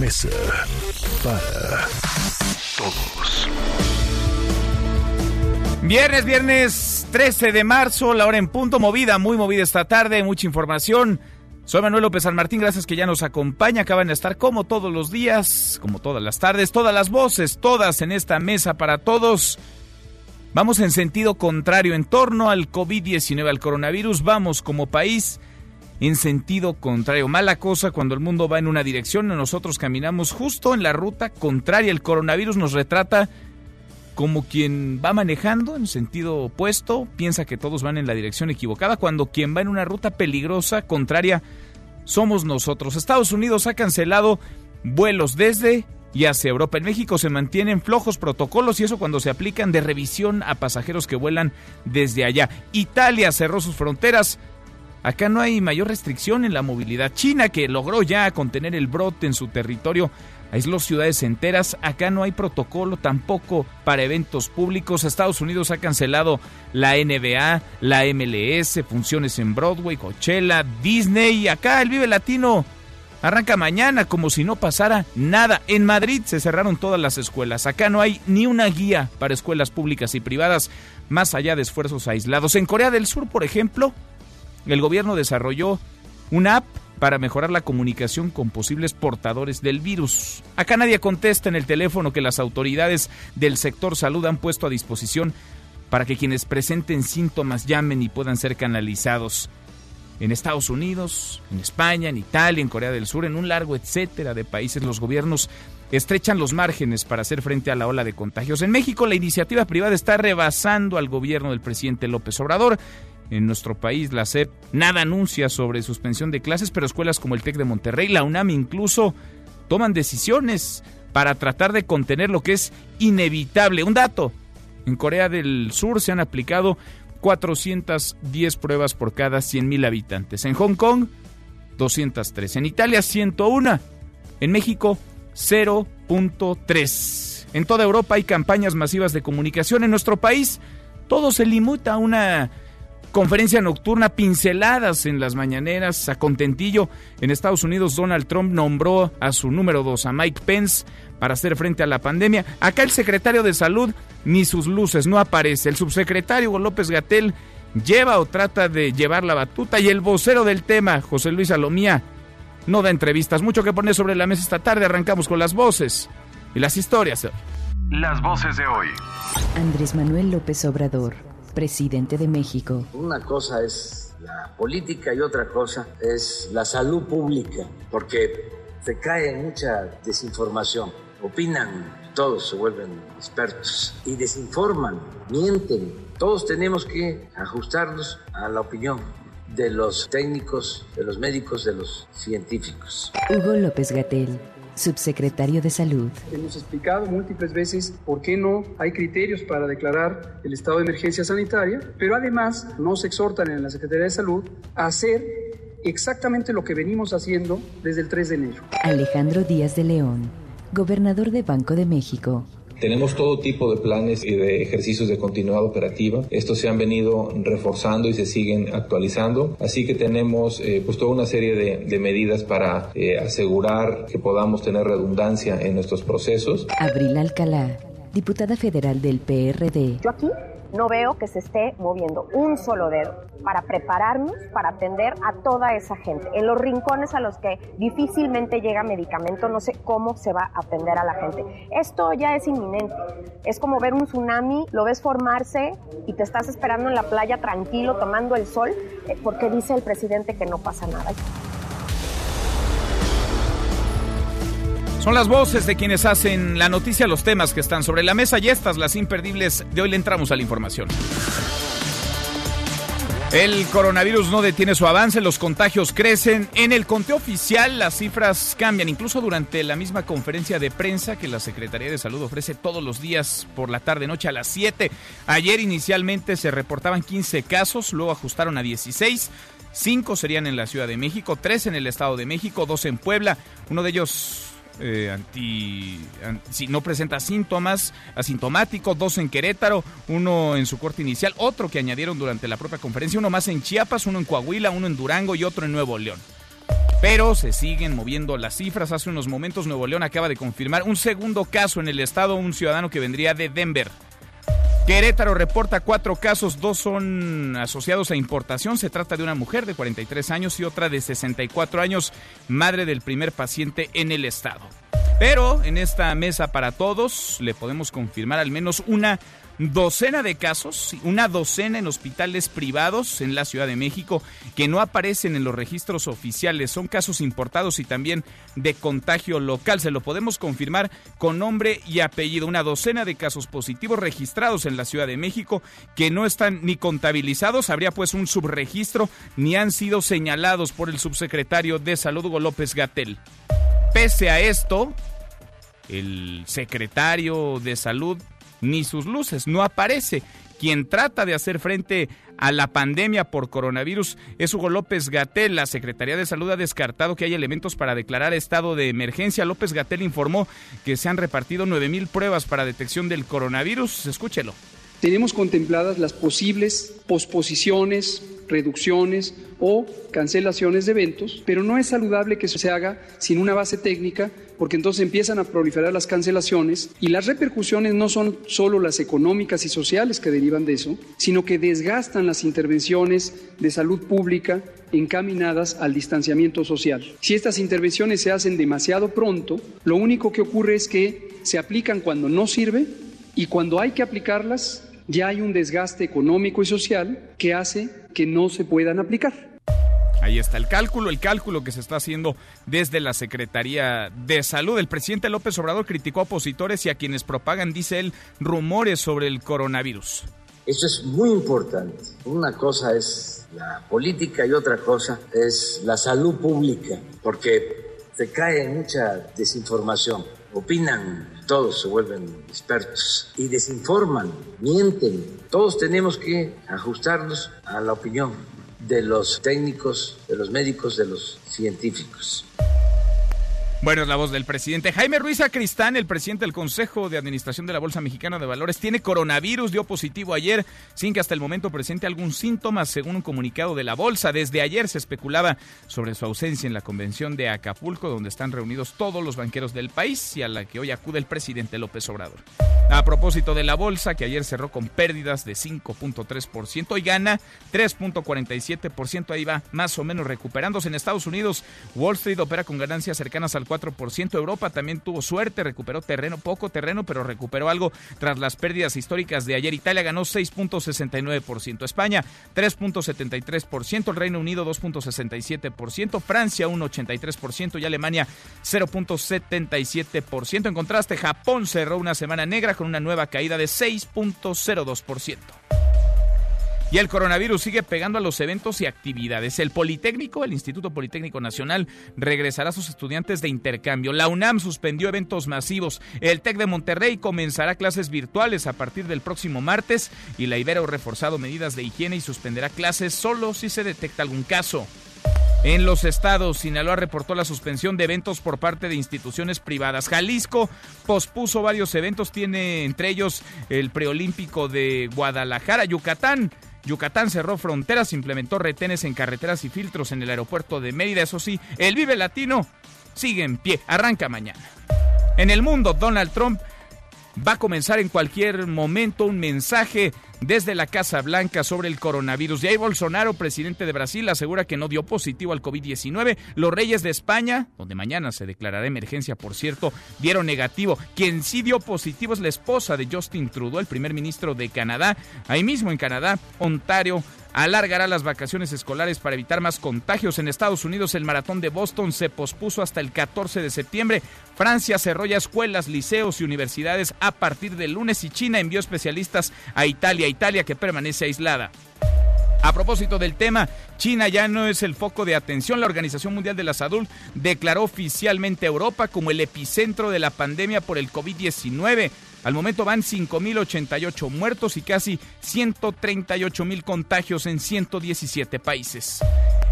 Mesa para Todos. Viernes, viernes 13 de marzo, la hora en punto, movida, muy movida esta tarde, mucha información. Soy Manuel López San Martín, gracias que ya nos acompaña. Acaban de estar como todos los días, como todas las tardes, todas las voces, todas en esta mesa para todos. Vamos en sentido contrario en torno al COVID-19, al coronavirus. Vamos como país en sentido contrario. Mala cosa cuando el mundo va en una dirección y nosotros caminamos justo en la ruta contraria. El coronavirus nos retrata como quien va manejando en sentido opuesto, piensa que todos van en la dirección equivocada, cuando quien va en una ruta peligrosa, contraria, somos nosotros. Estados Unidos ha cancelado vuelos desde y hacia Europa. En México se mantienen flojos protocolos y eso cuando se aplican de revisión a pasajeros que vuelan desde allá. Italia cerró sus fronteras. Acá no hay mayor restricción en la movilidad. China, que logró ya contener el brote en su territorio, aisló ciudades enteras. Acá no hay protocolo tampoco para eventos públicos. Estados Unidos ha cancelado la NBA, la MLS, funciones en Broadway, Coachella, Disney. Acá el Vive Latino arranca mañana como si no pasara nada. En Madrid se cerraron todas las escuelas. Acá no hay ni una guía para escuelas públicas y privadas, más allá de esfuerzos aislados. En Corea del Sur, por ejemplo, el gobierno desarrolló una app para mejorar la comunicación con posibles portadores del virus. Acá nadie contesta en el teléfono que las autoridades del sector salud han puesto a disposición para que quienes presenten síntomas llamen y puedan ser canalizados. En Estados Unidos, en España, en Italia, en Corea del Sur, en un largo etcétera de países, los gobiernos estrechan los márgenes para hacer frente a la ola de contagios. En México, la iniciativa privada está rebasando al gobierno del presidente López Obrador en nuestro país, la SEP nada anuncia sobre suspensión de clases, pero escuelas como el TEC de Monterrey, la UNAM incluso toman decisiones para tratar de contener lo que es inevitable. Un dato, en Corea del Sur se han aplicado 410 pruebas por cada 100.000 habitantes. En Hong Kong, 203. En Italia, 101. En México, 0.3. En toda Europa hay campañas masivas de comunicación. En nuestro país, todo se limita a una conferencia nocturna, pinceladas en las mañaneras, a contentillo. En Estados Unidos, Donald Trump nombró a su número dos, a Mike Pence, para hacer frente a la pandemia. Acá el secretario de Salud ni sus luces no aparece. El subsecretario López Gatel lleva o trata de llevar la batuta y el vocero del tema, José Luis Alomía, no da entrevistas. Mucho que poner sobre la mesa esta tarde. Arrancamos con las voces y las historias. Las voces de hoy. Andrés Manuel López Obrador, presidente de México. Una cosa es la política y otra cosa es la salud pública, porque se cae mucha desinformación. Opinan, todos se vuelven expertos y desinforman, mienten. Todos tenemos que ajustarnos a la opinión de los técnicos, de los médicos, de los científicos. Hugo López Gatel, subsecretario de Salud. Hemos explicado múltiples veces por qué no hay criterios para declarar el estado de emergencia sanitaria, pero además nos exhortan en la Secretaría de Salud a hacer exactamente lo que venimos haciendo desde el 3 de enero. Alejandro Díaz de León, gobernador de Banco de México. Tenemos todo tipo de planes y de ejercicios de continuidad operativa. Estos se han venido reforzando y se siguen actualizando. Así que tenemos eh, pues toda una serie de, de medidas para eh, asegurar que podamos tener redundancia en nuestros procesos. Abril Alcalá, diputada federal del PRD. Yo aquí no veo que se esté moviendo un solo dedo para prepararnos para atender a toda esa gente. En los rincones a los que difícilmente llega medicamento, no sé cómo se va a atender a la gente. Esto ya es inminente. Es como ver un tsunami, lo ves formarse y te estás esperando en la playa tranquilo, tomando el sol, eh, porque dice el presidente que no pasa nada. Son las voces de quienes hacen la noticia, los temas que están sobre la mesa y estas, las imperdibles. De hoy le entramos a la información. El coronavirus no detiene su avance, los contagios crecen. En el conteo oficial las cifras cambian, incluso durante la misma conferencia de prensa que la Secretaría de Salud ofrece todos los días por la tarde-noche a las 7. Ayer inicialmente se reportaban 15 casos, luego ajustaron a 16. Cinco serían en la Ciudad de México, tres en el Estado de México, dos en Puebla. Uno de ellos eh, anti, si no presenta síntomas, asintomático, dos en Querétaro, uno en su corte inicial, otro que añadieron durante la propia conferencia, uno más en Chiapas, uno en Coahuila, uno en Durango y otro en Nuevo León. Pero se siguen moviendo las cifras. Hace unos momentos Nuevo León acaba de confirmar un segundo caso en el estado, un ciudadano que vendría de Denver. Querétaro reporta cuatro casos, dos son asociados a importación. Se trata de una mujer de 43 años y otra de 64 años, madre del primer paciente en el estado. Pero en esta mesa para todos le podemos confirmar al menos una docena de casos, una docena en hospitales privados en la Ciudad de México que no aparecen en los registros oficiales. Son casos importados y también de contagio local. Se lo podemos confirmar con nombre y apellido. Una docena de casos positivos registrados en la Ciudad de México que no están ni contabilizados. Habría pues un subregistro ni han sido señalados por el subsecretario de Salud Hugo López Gatel. Pese a esto, el secretario de Salud ni sus luces, no aparece. Quien trata de hacer frente a la pandemia por coronavirus es Hugo López Gatel. La Secretaría de Salud ha descartado que hay elementos para declarar estado de emergencia. López Gatel informó que se han repartido 9.000 pruebas para detección del coronavirus. Escúchelo. Tenemos contempladas las posibles posposiciones, reducciones o cancelaciones de eventos, pero no es saludable que se haga sin una base técnica porque entonces empiezan a proliferar las cancelaciones y las repercusiones no son solo las económicas y sociales que derivan de eso, sino que desgastan las intervenciones de salud pública encaminadas al distanciamiento social. Si estas intervenciones se hacen demasiado pronto, lo único que ocurre es que se aplican cuando no sirve y cuando hay que aplicarlas ya hay un desgaste económico y social que hace que no se puedan aplicar. Ahí está el cálculo, el cálculo que se está haciendo desde la Secretaría de Salud. El presidente López Obrador criticó a opositores y a quienes propagan, dice él, rumores sobre el coronavirus. Eso es muy importante. Una cosa es la política y otra cosa es la salud pública, porque se cae mucha desinformación. Opinan, todos se vuelven expertos y desinforman, mienten. Todos tenemos que ajustarnos a la opinión de los técnicos, de los médicos, de los científicos. Bueno, es la voz del presidente. Jaime Ruiz Acristán, el presidente del Consejo de Administración de la Bolsa Mexicana de Valores, tiene coronavirus, dio positivo ayer, sin que hasta el momento presente algún síntoma, según un comunicado de la Bolsa. Desde ayer se especulaba sobre su ausencia en la convención de Acapulco, donde están reunidos todos los banqueros del país y a la que hoy acude el presidente López Obrador. A propósito de la Bolsa, que ayer cerró con pérdidas de 5.3% y gana 3.47%, ahí va más o menos recuperándose. En Estados Unidos, Wall Street opera con ganancias cercanas al 4%. Europa también tuvo suerte, recuperó terreno, poco terreno, pero recuperó algo tras las pérdidas históricas de ayer. Italia ganó 6.69%, España 3.73%, el Reino Unido 2.67%, Francia 1.83% y Alemania 0.77%. En contraste, Japón cerró una semana negra con una nueva caída de 6.02%. Y el coronavirus sigue pegando a los eventos y actividades. El Politécnico, el Instituto Politécnico Nacional, regresará a sus estudiantes de intercambio. La UNAM suspendió eventos masivos. El TEC de Monterrey comenzará clases virtuales a partir del próximo martes. Y la Ibero reforzado medidas de higiene y suspenderá clases solo si se detecta algún caso. En los estados, Sinaloa reportó la suspensión de eventos por parte de instituciones privadas. Jalisco pospuso varios eventos, tiene entre ellos el preolímpico de Guadalajara, Yucatán Yucatán cerró fronteras, implementó retenes en carreteras y filtros en el aeropuerto de Mérida. Eso sí, el Vive Latino sigue en pie, arranca mañana. En el mundo, Donald Trump va a comenzar en cualquier momento un mensaje desde la Casa Blanca sobre el coronavirus. Jair Bolsonaro, presidente de Brasil, asegura que no dio positivo al COVID-19. Los reyes de España, donde mañana se declarará emergencia, por cierto, dieron negativo. Quien sí dio positivo es la esposa de Justin Trudeau, el primer ministro de Canadá. Ahí mismo en Canadá, Ontario alargará las vacaciones escolares para evitar más contagios. En Estados Unidos el maratón de Boston se pospuso hasta el 14 de septiembre. Francia cerró ya escuelas, liceos y universidades a partir del lunes y China envió especialistas a Italia, Italia que permanece aislada. A propósito del tema, China ya no es el foco de atención. La Organización Mundial de la Salud declaró oficialmente a Europa como el epicentro de la pandemia por el COVID-19. Al momento van 5.088 muertos y casi 138.000 contagios en 117 países.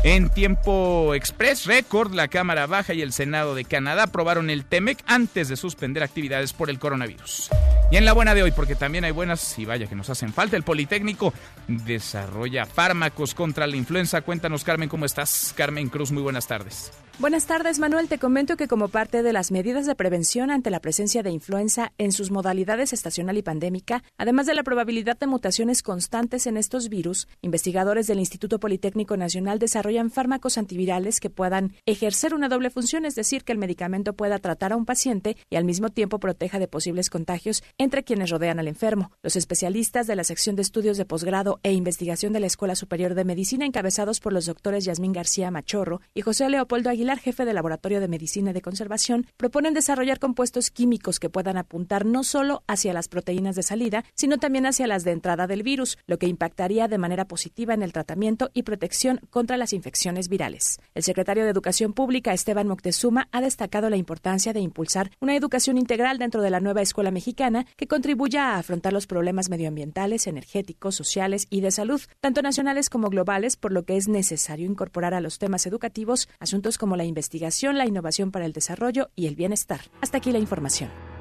En tiempo express récord, la Cámara Baja y el Senado de Canadá aprobaron el TEMEC antes de suspender actividades por el coronavirus. Y en la buena de hoy, porque también hay buenas y vaya que nos hacen falta, el Politécnico desarrolla fármacos contra la influenza. Cuéntanos, Carmen, ¿cómo estás? Carmen Cruz, muy buenas tardes. Buenas tardes, Manuel. Te comento que como parte de las medidas de prevención ante la presencia de influenza en sus modalidades estacional y pandémica, además de la probabilidad de mutaciones constantes en estos virus, investigadores del Instituto Politécnico Nacional desarrollan fármacos antivirales que puedan ejercer una doble función, es decir, que el medicamento pueda tratar a un paciente y al mismo tiempo proteja de posibles contagios entre quienes rodean al enfermo. Los especialistas de la sección de estudios de posgrado e investigación de la Escuela Superior de Medicina, encabezados por los doctores Yasmín García Machorro y José Leopoldo Aguilar, jefe del Laboratorio de Medicina y de Conservación, proponen desarrollar compuestos químicos que puedan apuntar no solo hacia las proteínas de salida, sino también hacia las de entrada del virus, lo que impactaría de manera positiva en el tratamiento y protección contra las infecciones virales. El secretario de Educación Pública, Esteban Moctezuma, ha destacado la importancia de impulsar una educación integral dentro de la nueva escuela mexicana que contribuya a afrontar los problemas medioambientales, energéticos, sociales y de salud, tanto nacionales como globales, por lo que es necesario incorporar a los temas educativos asuntos como la investigación, la innovación para el desarrollo y el bienestar. Hasta aquí la información.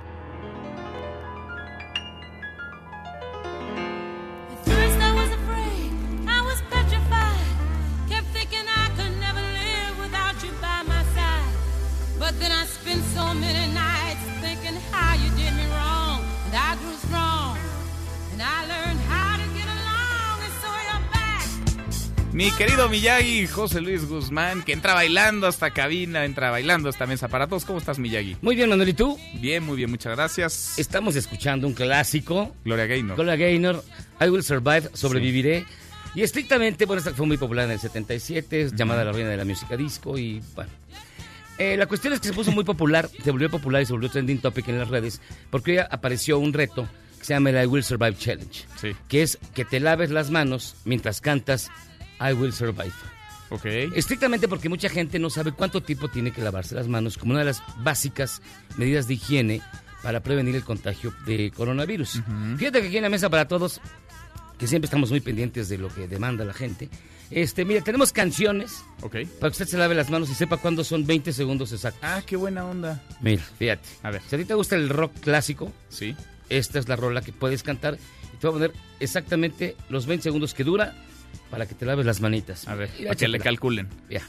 Mi querido Miyagi, José Luis Guzmán, que entra bailando hasta cabina, entra bailando hasta mesa para todos. ¿Cómo estás, Miyagi? Muy bien, Manuel, ¿y tú? Bien, muy bien, muchas gracias. Estamos escuchando un clásico. Gloria Gaynor. Gloria Gaynor, I Will Survive, Sobreviviré. Y estrictamente, bueno, esta fue muy popular en el 77, es llamada la reina de la música disco y, bueno... Eh, la cuestión es que se puso muy popular, se volvió popular y se volvió trending topic en las redes, porque apareció un reto que se llama el I Will Survive Challenge, Sí. que es que te laves las manos mientras cantas I Will Survive. Ok. Estrictamente porque mucha gente no sabe cuánto tiempo tiene que lavarse las manos como una de las básicas medidas de higiene para prevenir el contagio de coronavirus. Fíjate que aquí en la mesa para todos, que siempre estamos muy pendientes de lo que demanda la gente. Este, mira, tenemos canciones Ok. para que usted se lave las manos y sepa cuándo son 20 segundos exactos. Ah, qué buena onda. Mira, fíjate. A ver. Si a ti te gusta el rock clásico, Sí. esta es la rola que puedes cantar y te voy a poner exactamente los 20 segundos que dura para que te laves las manitas. A ver, Mira, para que le calculen. Ya.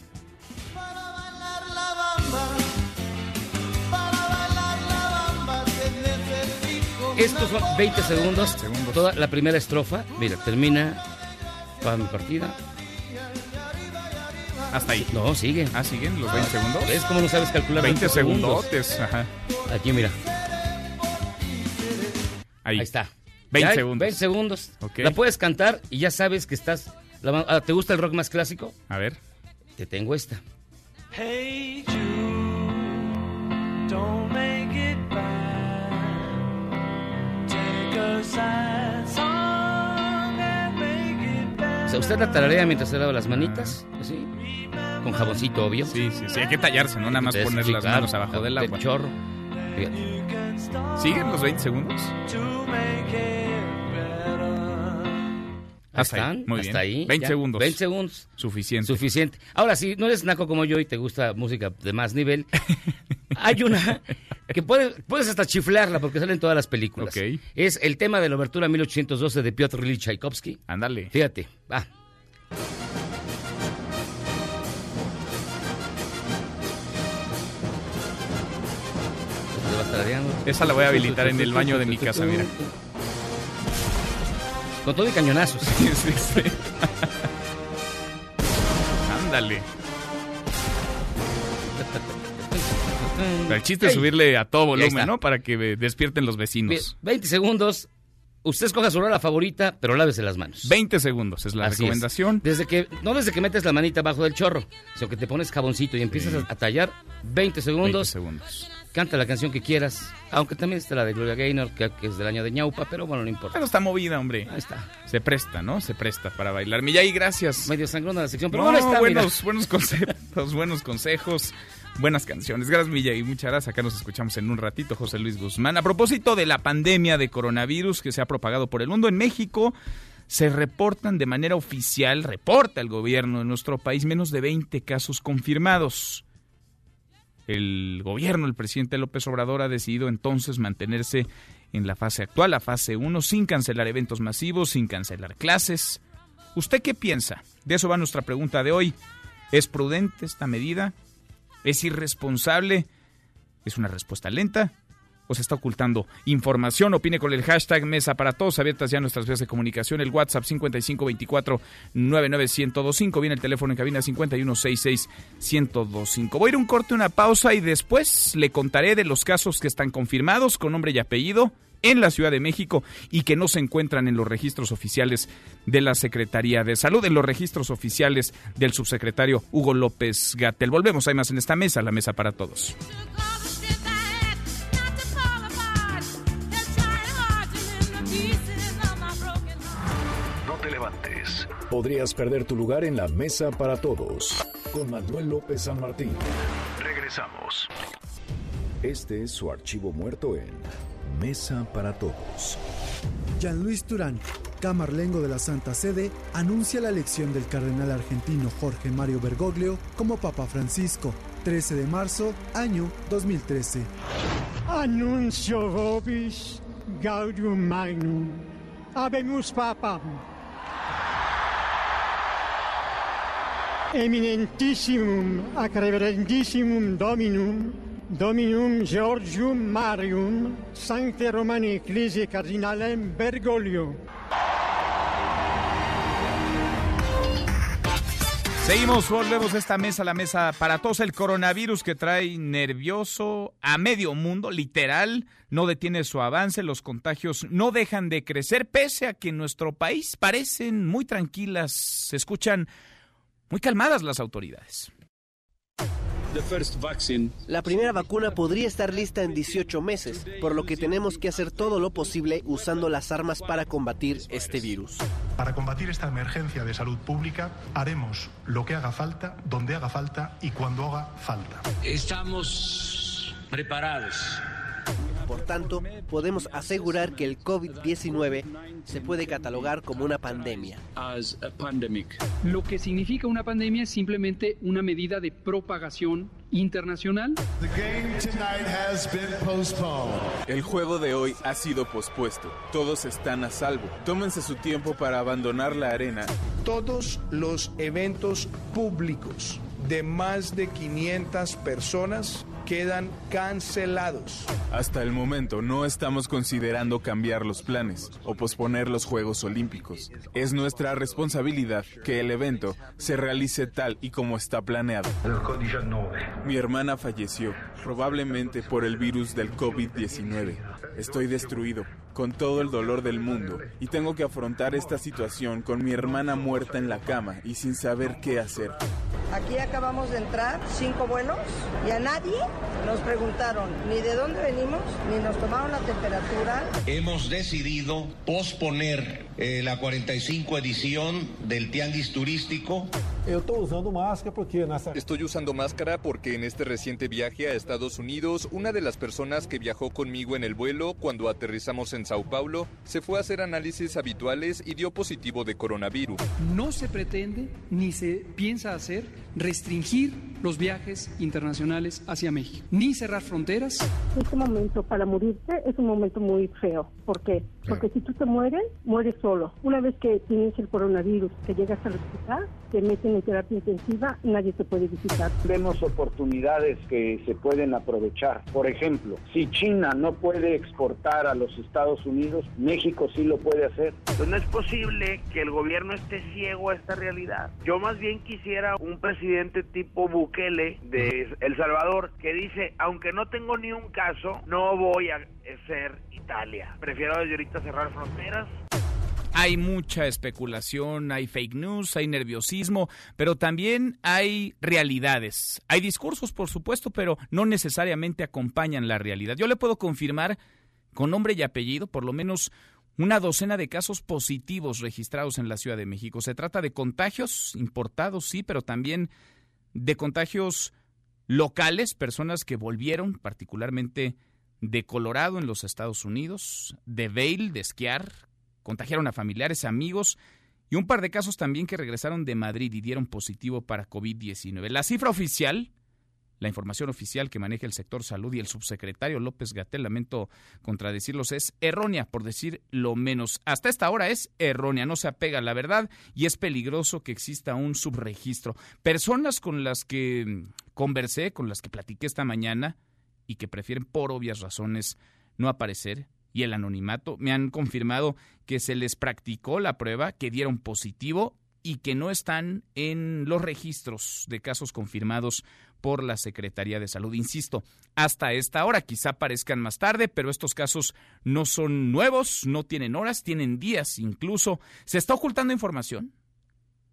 Estos son 20 segundos, Segundos. Toda la primera estrofa. Mira, termina toda mi partida. Hasta ahí. No, sigue. Ah, siguen los 20 segundos. ¿Ves cómo no sabes calcular 20 segundotes. Ajá. Aquí, mira. Ahí. Ahí está. 20 Ya, segundos. 20 segundos. Ok. La puedes cantar y ya sabes que estás... la- ah, ¿Te gusta el rock más clásico? A ver. Te tengo esta. Hey Jude, don't make it bad. Take a sad song and make it O sea, usted la tararea mientras se lava las manitas, así, con jaboncito obvio. Sí, sí, sí. Hay que tallarse, ¿no? Nada más Entonces, poner sí, las claro, manos abajo del agua. chorro. Fíjate. ¿Siguen los 20 segundos? Ahí Hasta ahí. están, Muy hasta bien. ahí. 20 ya. segundos. 20 segundos. Suficiente. Suficiente. Ahora, si no eres naco como yo y te gusta música de más nivel, hay una que puedes, puedes hasta chiflarla porque sale en todas las películas. Ok. Es el tema de la obertura 1812 de Piotr Ilyich Tchaikovsky. Ándale. Fíjate, va. Esa la voy a habilitar en el baño de mi casa, mira. Con todo y cañonazos. Sí, sí, sí. Ándale. El chiste es Ey. subirle a todo volumen. ¿no? Para que despierten los vecinos. 20 segundos. Usted escoja su rola favorita, pero lávese las manos. 20 segundos es la Así es. recomendación. Desde que, no desde que metes la manita abajo del chorro, sino que te pones jaboncito y empiezas a, a tallar 20 20 segundos. Canta la canción que quieras. Aunque también está la de Gloria Gaynor, que, que es del año de ñaupa, pero bueno, no importa. Pero está movida, hombre. Ahí está. Se presta, ¿no? Se presta para bailar. Miyagi, gracias. Medio sangrona la sección, pero No, bueno, está, mira. buenos, buenos conceptos, buenos consejos, buenas canciones. Gracias, Miyagi. Muchas gracias. Acá nos escuchamos en un ratito, José Luis Guzmán. A propósito de la pandemia de coronavirus que se ha propagado por el mundo, en México se reportan de manera oficial, reporta el gobierno de nuestro país, menos de 20 casos confirmados. El gobierno, el presidente López Obrador, ha decidido entonces mantenerse en la fase actual, la fase 1, sin cancelar eventos masivos, sin cancelar clases. ¿Usted qué piensa? De eso va nuestra pregunta de hoy. ¿Es prudente esta medida? ¿Es irresponsable? ¿Es una respuesta lenta? ¿O se está ocultando información? Opine con el hashtag Mesa para Todos. Abiertas ya nuestras vías de comunicación. El WhatsApp 5524-99125. Viene el teléfono en cabina 5166-1025. Voy a ir un corte, una pausa y después le contaré de los casos que están confirmados con nombre y apellido en la Ciudad de México y que no se encuentran en los registros oficiales de la Secretaría de Salud, en los registros oficiales del subsecretario Hugo López Gatel. Volvemos, hay más en esta mesa, la mesa para todos. Podrías perder tu lugar en la mesa para todos. Con Manuel López San Martín. Regresamos. Este es su archivo muerto en Mesa para Todos. Jean-Louis Turán, camarlengo de la Santa Sede, anuncia la elección del cardenal argentino Jorge Mario Bergoglio como Papa Francisco, 13 de marzo, año 2013. Annuncio vobis gaudium magnum. Habemus papam. Eminentissimum ac reverendissimum Dominum, Dominum Georgium Marium, Sancte Romani Ecclesiae Cardinalem Bergoglio. Seguimos, volvemos a esta mesa, la mesa para todos. El coronavirus que trae nervioso a medio mundo, literal, no detiene su avance, los contagios no dejan de crecer, pese a que en nuestro país parecen muy tranquilas, se escuchan muy calmadas las autoridades. La primera vacuna podría estar lista en 18 meses, por lo que tenemos que hacer todo lo posible usando las armas para combatir este virus. Para combatir esta emergencia de salud pública, haremos lo que haga falta, donde haga falta y cuando haga falta. Estamos preparados. Por tanto, podemos asegurar que el COVID-19 se puede catalogar como una pandemia. Lo que significa una pandemia es simplemente una medida de propagación internacional. El juego de hoy ha sido pospuesto. Todos están a salvo. Tómense su tiempo para abandonar la arena. Todos los eventos públicos de más de 500 personas quedan cancelados. Hasta el momento no estamos considerando cambiar los planes o posponer los Juegos Olímpicos. Es nuestra responsabilidad que el evento se realice tal y como está planeado. Mi hermana falleció, probablemente por el virus del COVID-19. Estoy destruido, con todo el dolor del mundo, y tengo que afrontar esta situación con mi hermana muerta en la cama y sin saber qué hacer. Aquí acabamos de entrar, cinco vuelos, y a nadie nos preguntaron ni de dónde venimos, ni nos tomaron la temperatura. Hemos decidido posponer eh, la 45 edición del Tianguis Turístico. Estoy usando máscara porque en este reciente viaje a Estados Unidos, una de las personas que viajó conmigo en el vuelo cuando aterrizamos en Sao Paulo se fue a hacer análisis habituales y dio positivo de coronavirus. No se pretende ni se piensa hacer restringir los viajes internacionales hacia México, ni cerrar fronteras. Este momento para morirse es un momento muy feo. ¿Por qué? Porque si tú te mueres, mueres solo. Una vez que tienes el coronavirus, que llegas al hospital, te meten en terapia intensiva, nadie te puede visitar. Vemos oportunidades que se pueden aprovechar. Por ejemplo, si China no puede exportar a los Estados Unidos, México sí lo puede hacer. Pues no es posible que el gobierno esté ciego a esta realidad. Yo más bien quisiera un presidente tipo Bukele de El Salvador que dice, aunque no tengo ni un caso, no voy a ser Italia. Prefiero desde ahorita cerrar fronteras. Hay mucha especulación, hay fake news, hay nerviosismo, pero también hay realidades. Hay discursos, por supuesto, pero no necesariamente acompañan la realidad. Yo le puedo confirmar con nombre y apellido, por lo menos una docena de casos positivos registrados en la Ciudad de México. Se trata de contagios importados, sí, pero también de contagios locales, personas que volvieron particularmente de Colorado en los Estados Unidos, de Vail, de esquiar, contagiaron a familiares, amigos y un par de casos también que regresaron de Madrid y dieron positivo para COVID-19. La cifra oficial, la información oficial que maneja el sector salud y el subsecretario López Gatel, lamento contradecirlos, es errónea, por decir lo menos. Hasta esta hora es errónea, no se apega a la verdad y es peligroso que exista un subregistro. Personas con las que conversé, con las que platiqué esta mañana, y que prefieren por obvias razones no aparecer y el anonimato, me han confirmado que se les practicó la prueba, que dieron positivo y que no están en los registros de casos confirmados por la Secretaría de Salud. Insisto, hasta esta hora, quizá aparezcan más tarde, pero estos casos no son nuevos, no tienen horas, tienen días incluso. ¿Se está ocultando información?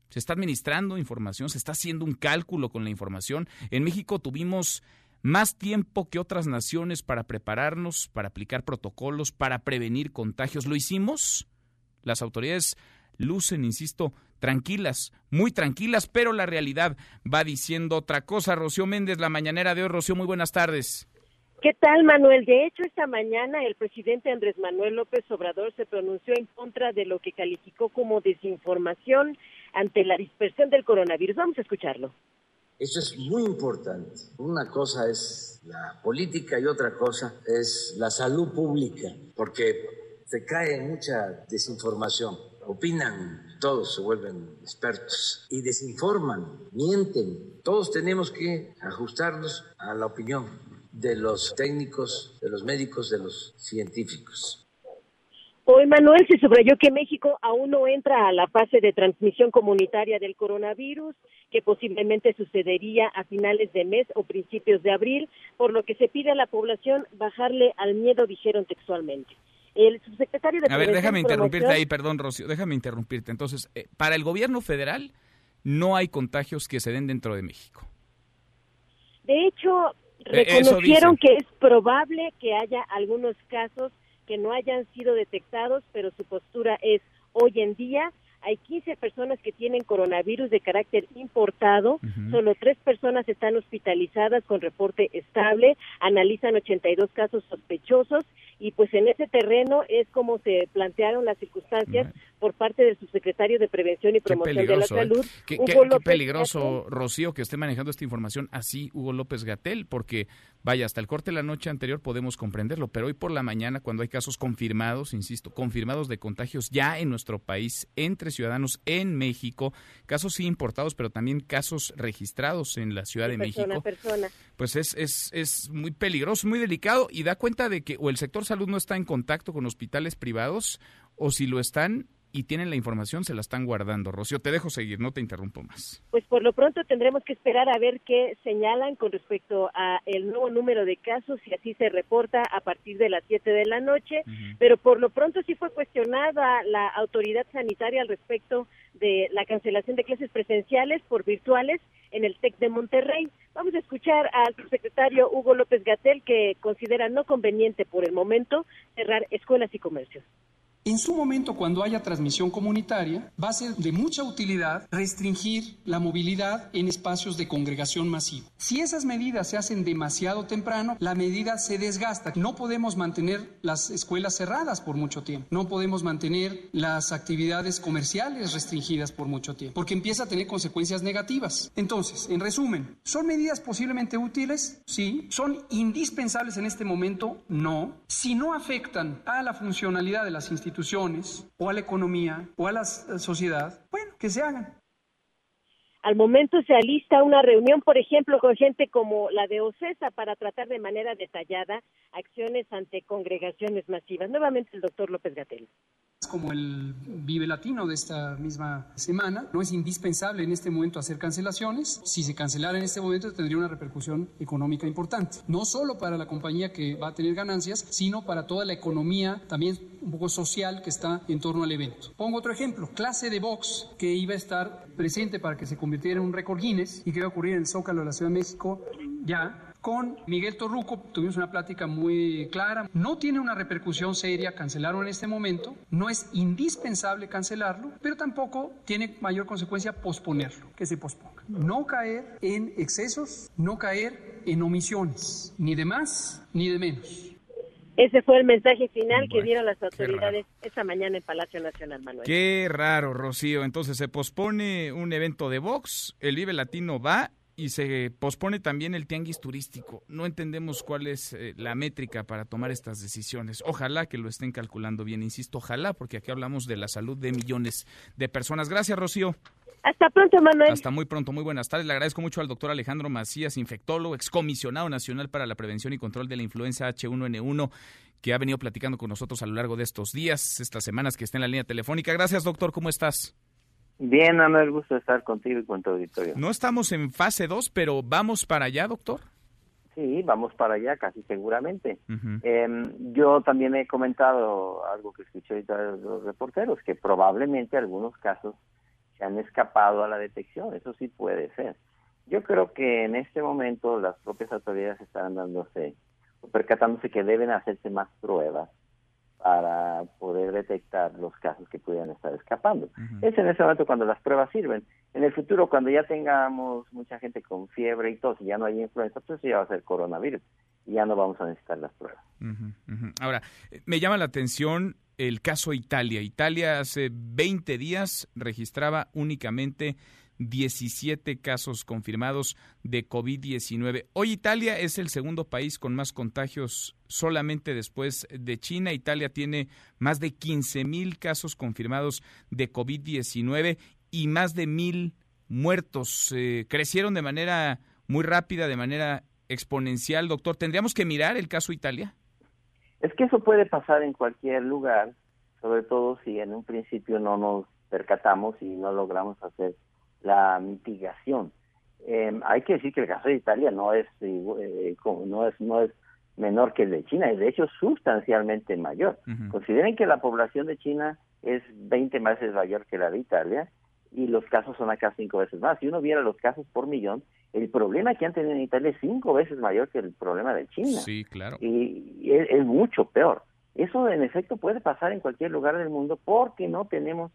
¿Se está administrando información? ¿Se está haciendo un cálculo con la información? En México tuvimos más tiempo que otras naciones para prepararnos, para aplicar protocolos, para prevenir contagios. ¿Lo hicimos? Las autoridades lucen, insisto, tranquilas, muy tranquilas, pero la realidad va diciendo otra cosa. Rocío Méndez, la mañanera de hoy. Rocío, muy buenas tardes. ¿Qué tal, Manuel? De hecho, esta mañana el presidente Andrés Manuel López Obrador se pronunció en contra de lo que calificó como desinformación ante la dispersión del coronavirus. Vamos a escucharlo. Eso es muy importante. Una cosa es la política y otra cosa es la salud pública, porque se cae mucha desinformación. Opinan, todos se vuelven expertos y desinforman, mienten. Todos tenemos que ajustarnos a la opinión de los técnicos, de los médicos, de los científicos. Hoy, Manuel, se subrayó que México aún no entra a la fase de transmisión comunitaria del coronavirus, que posiblemente sucedería a finales de mes o principios de abril, por lo que se pide a la población bajarle al miedo, dijeron textualmente. El subsecretario de A ver, déjame interrumpirte ahí, perdón, Rocío, déjame interrumpirte. Entonces, eh, para el gobierno federal no hay contagios que se den dentro de México. De hecho, Eh, reconocieron que es probable que haya algunos casos que no hayan sido detectados, pero su postura es hoy en día hay 15 personas que tienen coronavirus de carácter importado, solo tres personas están hospitalizadas con reporte estable, analizan 82 casos sospechosos. Y pues en ese terreno es como se plantearon las circunstancias por parte del subsecretario de Prevención y Promoción de la ¿eh? Salud, Qué, peligroso, Rocío, que esté manejando esta información así Hugo López Gatel, porque vaya, hasta el corte de la noche anterior podemos comprenderlo, pero hoy por la mañana, cuando hay casos confirmados, insisto, confirmados de contagios ya en nuestro país, entre ciudadanos en México, casos sí importados, pero también casos registrados en la Ciudad de, persona a México, persona. pues es, es, es muy peligroso, muy delicado y da cuenta de que o el sector salud no está en contacto con hospitales privados o si lo están y tienen la información se la están guardando. Rocío, te dejo seguir, no te interrumpo más. Pues por lo pronto tendremos que esperar a ver qué señalan con respecto a el nuevo número de casos y así se reporta a partir de las 7 de la noche, pero por lo pronto sí fue cuestionada la autoridad sanitaria al respecto de la cancelación de clases presenciales por virtuales en el TEC de Monterrey. Vamos a escuchar al subsecretario Hugo López Gatel que considera no conveniente por el momento cerrar escuelas y comercios. En su momento, cuando haya transmisión comunitaria, va a ser de mucha utilidad restringir la movilidad en espacios de congregación masiva. Si esas medidas se hacen demasiado temprano, la medida se desgasta. No podemos mantener las escuelas cerradas por mucho tiempo. No podemos mantener las actividades comerciales restringidas por mucho tiempo, porque empieza a tener consecuencias negativas. Entonces, en resumen, ¿son medidas posiblemente útiles? Sí. ¿Son indispensables en este momento? No. Si no afectan a la funcionalidad de las instituciones o a la economía o a la s- sociedad, bueno, que se hagan. Al momento se alista una reunión, por ejemplo, con gente como la de OCESA para tratar de manera detallada acciones ante congregaciones masivas. Nuevamente el doctor López Gatel como el Vive Latino de esta misma semana. No es indispensable en este momento hacer cancelaciones. Si se cancelara en este momento tendría una repercusión económica importante. No solo para la compañía que va a tener ganancias, sino para toda la economía también un poco social que está en torno al evento. Pongo otro ejemplo, clase de box que iba a estar presente para que se convirtiera en un récord Guinness y que iba a ocurrir en el Zócalo de la Ciudad de México ya con Miguel Torruco tuvimos una plática muy clara. No tiene una repercusión seria cancelarlo en este momento, no es indispensable cancelarlo, pero tampoco tiene mayor consecuencia posponerlo, que se posponga. No caer en excesos, no caer en omisiones, ni de más ni de menos. Ese fue el mensaje final que dieron las autoridades esta mañana en Palacio Nacional, Manuel. Qué raro, Rocío. Entonces se pospone un evento de Vox, el Vive Latino va y se pospone también el tianguis turístico. No entendemos cuál es eh, la métrica para tomar estas decisiones. Ojalá que lo estén calculando bien, insisto, ojalá, porque aquí hablamos de la salud de millones de personas. Gracias, Rocío. Hasta pronto, Manuel. Hasta muy pronto, muy buenas tardes. Le agradezco mucho al doctor Alejandro Macías, infectólogo, excomisionado nacional para la prevención y control de la influenza H1N1, que ha venido platicando con nosotros a lo largo de estos días, estas semanas que está en la línea telefónica. Gracias, doctor, ¿cómo estás? Bien, Manuel, gusto estar contigo y con tu auditorio. No estamos en fase 2, pero ¿vamos para allá, doctor? Sí, vamos para allá, casi seguramente. eh, yo también he comentado algo que escuché ahorita de los reporteros, que probablemente algunos casos se han escapado a la detección, eso sí puede ser. Yo creo que en este momento las propias autoridades están dándose, percatándose que deben hacerse más pruebas para poder detectar los casos que pudieran estar escapando. Es en ese momento cuando las pruebas sirven. En el futuro, cuando ya tengamos mucha gente con fiebre y tos y ya no hay influenza, pues eso ya va a ser coronavirus y ya no vamos a necesitar las pruebas. Ahora, me llama la atención el caso Italia. Italia hace 20 días registraba únicamente 17 casos confirmados de COVID-19. Hoy Italia es el segundo país con más contagios solamente después de China. Italia tiene más de 15 mil casos confirmados de COVID-19 y más de mil muertos. Eh, crecieron de manera muy rápida, de manera exponencial. Doctor, ¿tendríamos que mirar el caso Italia? Es que eso puede pasar en cualquier lugar, sobre todo si en un principio no nos percatamos y no logramos hacer la mitigación. Eh, hay que decir que el caso de Italia no es, eh, no es no es menor que el de China, es de hecho sustancialmente mayor. Consideren que la población de China es 20 veces mayor que la de Italia y los casos son acá cinco veces más. Si uno viera los casos por millón, el problema que han tenido en Italia es cinco veces mayor que el problema de China. Sí, claro. Y, es, es, mucho peor. Eso en efecto puede pasar en cualquier lugar del mundo porque no tenemos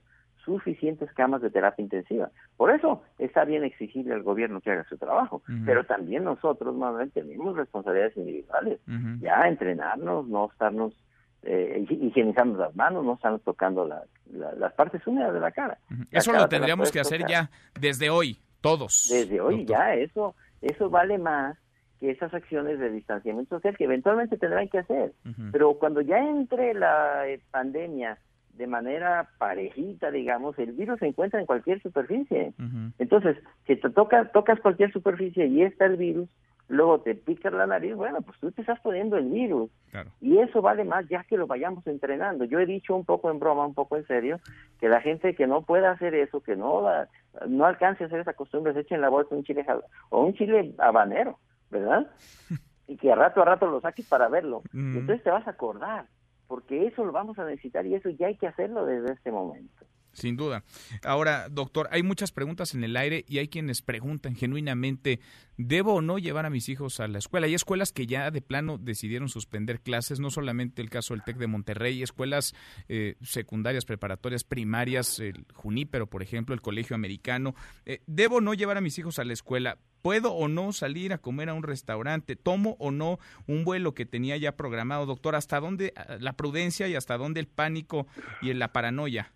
suficientes camas de terapia intensiva. Por eso está bien exigirle al gobierno que haga su trabajo, uh -huh. pero también nosotros, Manuel, tenemos responsabilidades individuales. Uh -huh. Ya entrenarnos, no estarnos eh, higienizando las manos, no estarnos tocando la, la, las partes húmedas de la cara. Uh -huh. Eso lo tendríamos que hacer ya desde hoy, todos. Desde hoy doctor. ya, eso, eso vale más que esas acciones de distanciamiento social que eventualmente tendrán que hacer. Pero cuando ya entre la eh, pandemia de manera parejita, digamos, el virus se encuentra en cualquier superficie. Uh -huh. Entonces, si te toca, tocas cualquier superficie y está el virus, luego te picas la nariz, bueno, pues tú te estás poniendo el virus. Claro. Y eso vale más ya que lo vayamos entrenando. Yo he dicho un poco en broma, un poco en serio, que la gente que no pueda hacer eso, que no la, no alcance a hacer esa costumbre, se eche en la bolsa un chile o un chile habanero, ¿verdad? y que a rato a rato lo saques para verlo. -huh. Entonces te vas a acordar porque eso lo vamos a necesitar y eso ya hay que hacerlo desde este momento. Sin duda. Ahora, doctor, hay muchas preguntas en el aire y hay quienes preguntan genuinamente, ¿debo o no llevar a mis hijos a la escuela? Hay escuelas que ya de plano decidieron suspender clases, no solamente el caso del TEC de Monterrey, escuelas eh, secundarias, preparatorias, primarias, el Junípero, por ejemplo, el Colegio Americano. Eh, ¿Debo o no llevar a mis hijos a la escuela? ¿Puedo o no salir a comer a un restaurante? ¿Tomo o no un vuelo que tenía ya programado, doctor? ¿Hasta dónde la prudencia y hasta dónde el pánico y la paranoia?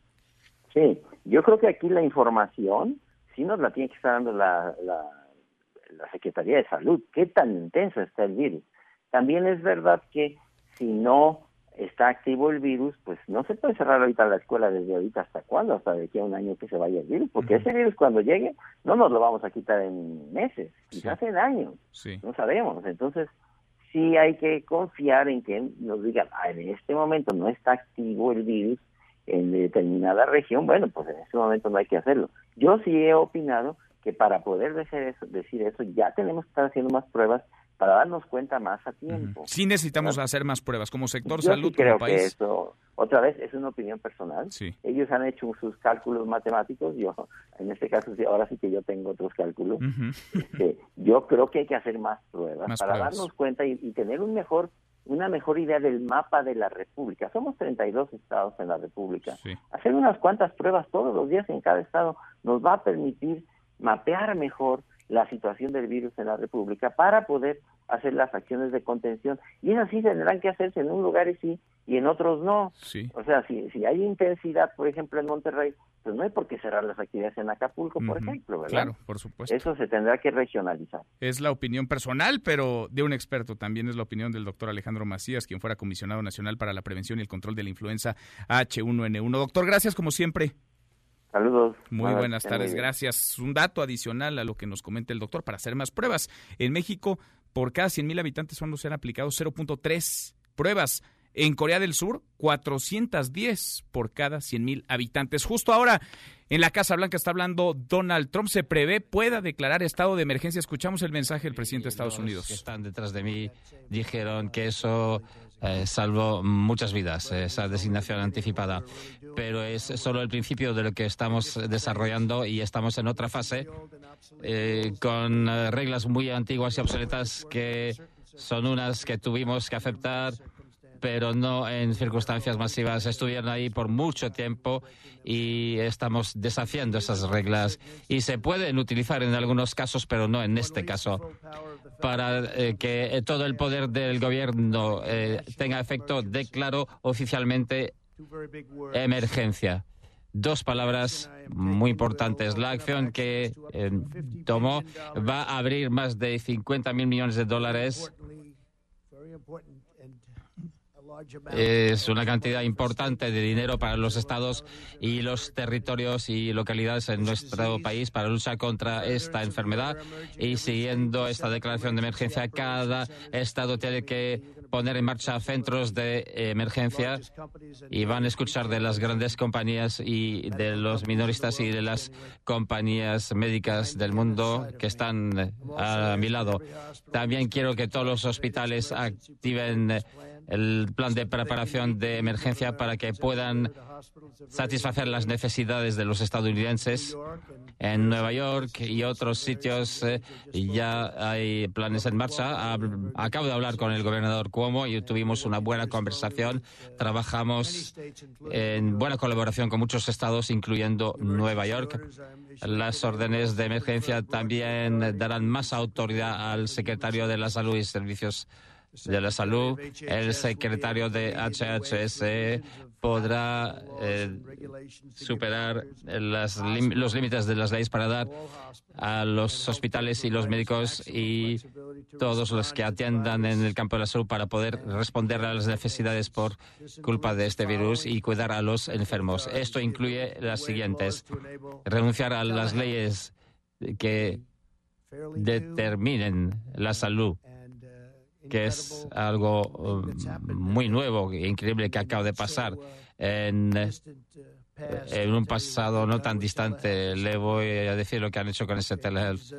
Sí, yo creo que aquí la información sí nos la tiene que estar dando la, la, la Secretaría de Salud. ¿Qué tan intenso está el virus? También es verdad que si no está activo el virus, pues no se puede cerrar ahorita la escuela desde ahorita hasta cuándo, hasta de aquí a un año que se vaya el virus, porque uh -huh. ese virus cuando llegue no nos lo vamos a quitar en meses, quizás sí. en años, sí. no sabemos. Entonces, sí hay que confiar en que nos digan, ah, en este momento no está activo el virus en determinada región, bueno, pues en este momento no hay que hacerlo. Yo sí he opinado que para poder decir eso, decir eso ya tenemos que estar haciendo más pruebas para darnos cuenta más a tiempo. Sí necesitamos hacer más pruebas como sector Yo salud, sí creo como país. que eso, otra vez, es una opinión personal. Sí. Ellos han hecho sus cálculos matemáticos, yo, en este caso, sí, ahora sí que yo tengo otros cálculos. Este, yo creo que hay que hacer más pruebas Más para pruebas. darnos cuenta y, y tener un mejor una mejor idea del mapa de la República. Somos 32 estados en la República. Hacer unas cuantas pruebas todos los días en cada estado nos va a permitir mapear mejor la situación del virus en la República para poder hacer las acciones de contención. Y esas sí tendrán que hacerse en un lugar y sí y en otros no. Sí. O sea, si, si hay intensidad, por ejemplo, en Monterrey, pues no hay por qué cerrar las actividades en Acapulco, por Ujú. ejemplo, ¿verdad? Claro, por supuesto. Eso se tendrá que regionalizar. Es la opinión personal, pero de un experto. También es la opinión del doctor Alejandro Macías, quien fuera comisionado nacional para la prevención y el control de la influenza H1N1. Doctor, gracias como siempre. Saludos. Muy Buenas- tardes, gracias. Un dato adicional a lo que nos comenta el doctor para hacer más pruebas. En México, por cada 100 mil habitantes solo se han aplicado 0.3 pruebas. En Corea del Sur, 410 por cada 100 mil habitantes. Justo ahora, en la Casa Blanca está hablando Donald Trump. Se prevé pueda declarar estado de emergencia. Escuchamos el mensaje del presidente de Estados Los Unidos. que están detrás de mí dijeron que eso eh, salvó muchas vidas, eh, esa designación anticipada. Pero es solo el principio de lo que estamos desarrollando y estamos en otra fase eh, con eh, reglas muy antiguas y obsoletas que son unas que tuvimos que aceptar pero no en circunstancias masivas. Estuvieron ahí por mucho tiempo y estamos desafiando esas reglas y se pueden utilizar en algunos casos, pero no en este caso, para eh, que todo el poder del gobierno eh, tenga efecto. Declaro oficialmente emergencia. Dos palabras muy importantes. La acción que eh, tomó va a abrir más de 50 mil millones de dólares es una cantidad importante de dinero para los estados y los territorios y localidades en nuestro país para luchar contra esta enfermedad. Y siguiendo esta declaración de emergencia, cada estado tiene que poner en marcha centros de emergencia y van a escuchar de las grandes compañías y de los minoristas y de las compañías médicas del mundo que están a mi lado. También quiero que todos los hospitales activen el plan de preparación de emergencia para que puedan satisfacer las necesidades de los estadounidenses. En Nueva York y otros sitios eh, ya hay planes en marcha. Acabo de hablar con el gobernador Cuomo y tuvimos una buena conversación. Trabajamos en buena colaboración con muchos estados, incluyendo Nueva York. Las órdenes de emergencia también darán más autoridad al secretario de la Salud y Servicios de la Salud. El secretario de HHS podrá eh, superar los límites de las leyes para dar a los hospitales y los médicos y todos los que atiendan en el campo de la salud para poder responder a las necesidades por culpa de este virus y cuidar a los enfermos. Esto incluye las siguientes. Renunciar a las leyes que determinen la salud que es algo um, muy nuevo e increíble que acaba de pasar en, eh, en un pasado no tan distante. Le voy a decir lo que han hecho con ese telehealth.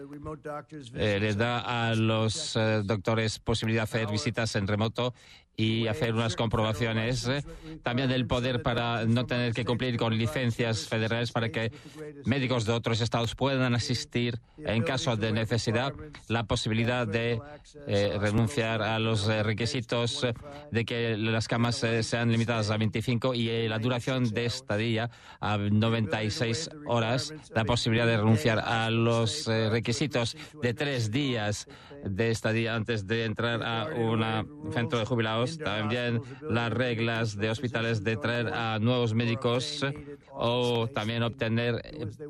Eh, le da a los eh, doctores posibilidad de hacer visitas en remoto y hacer unas comprobaciones. eh, También el poder para no tener que cumplir con licencias federales para que médicos de otros estados puedan asistir en caso de necesidad. La posibilidad de eh, renunciar a los eh, requisitos de que las camas sean limitadas a 25 y la duración de estadía a 96 horas. La posibilidad de renunciar a los requisitos de tres días de estadía antes de entrar a un centro de jubilados. También las reglas de hospitales de traer a nuevos médicos o también obtener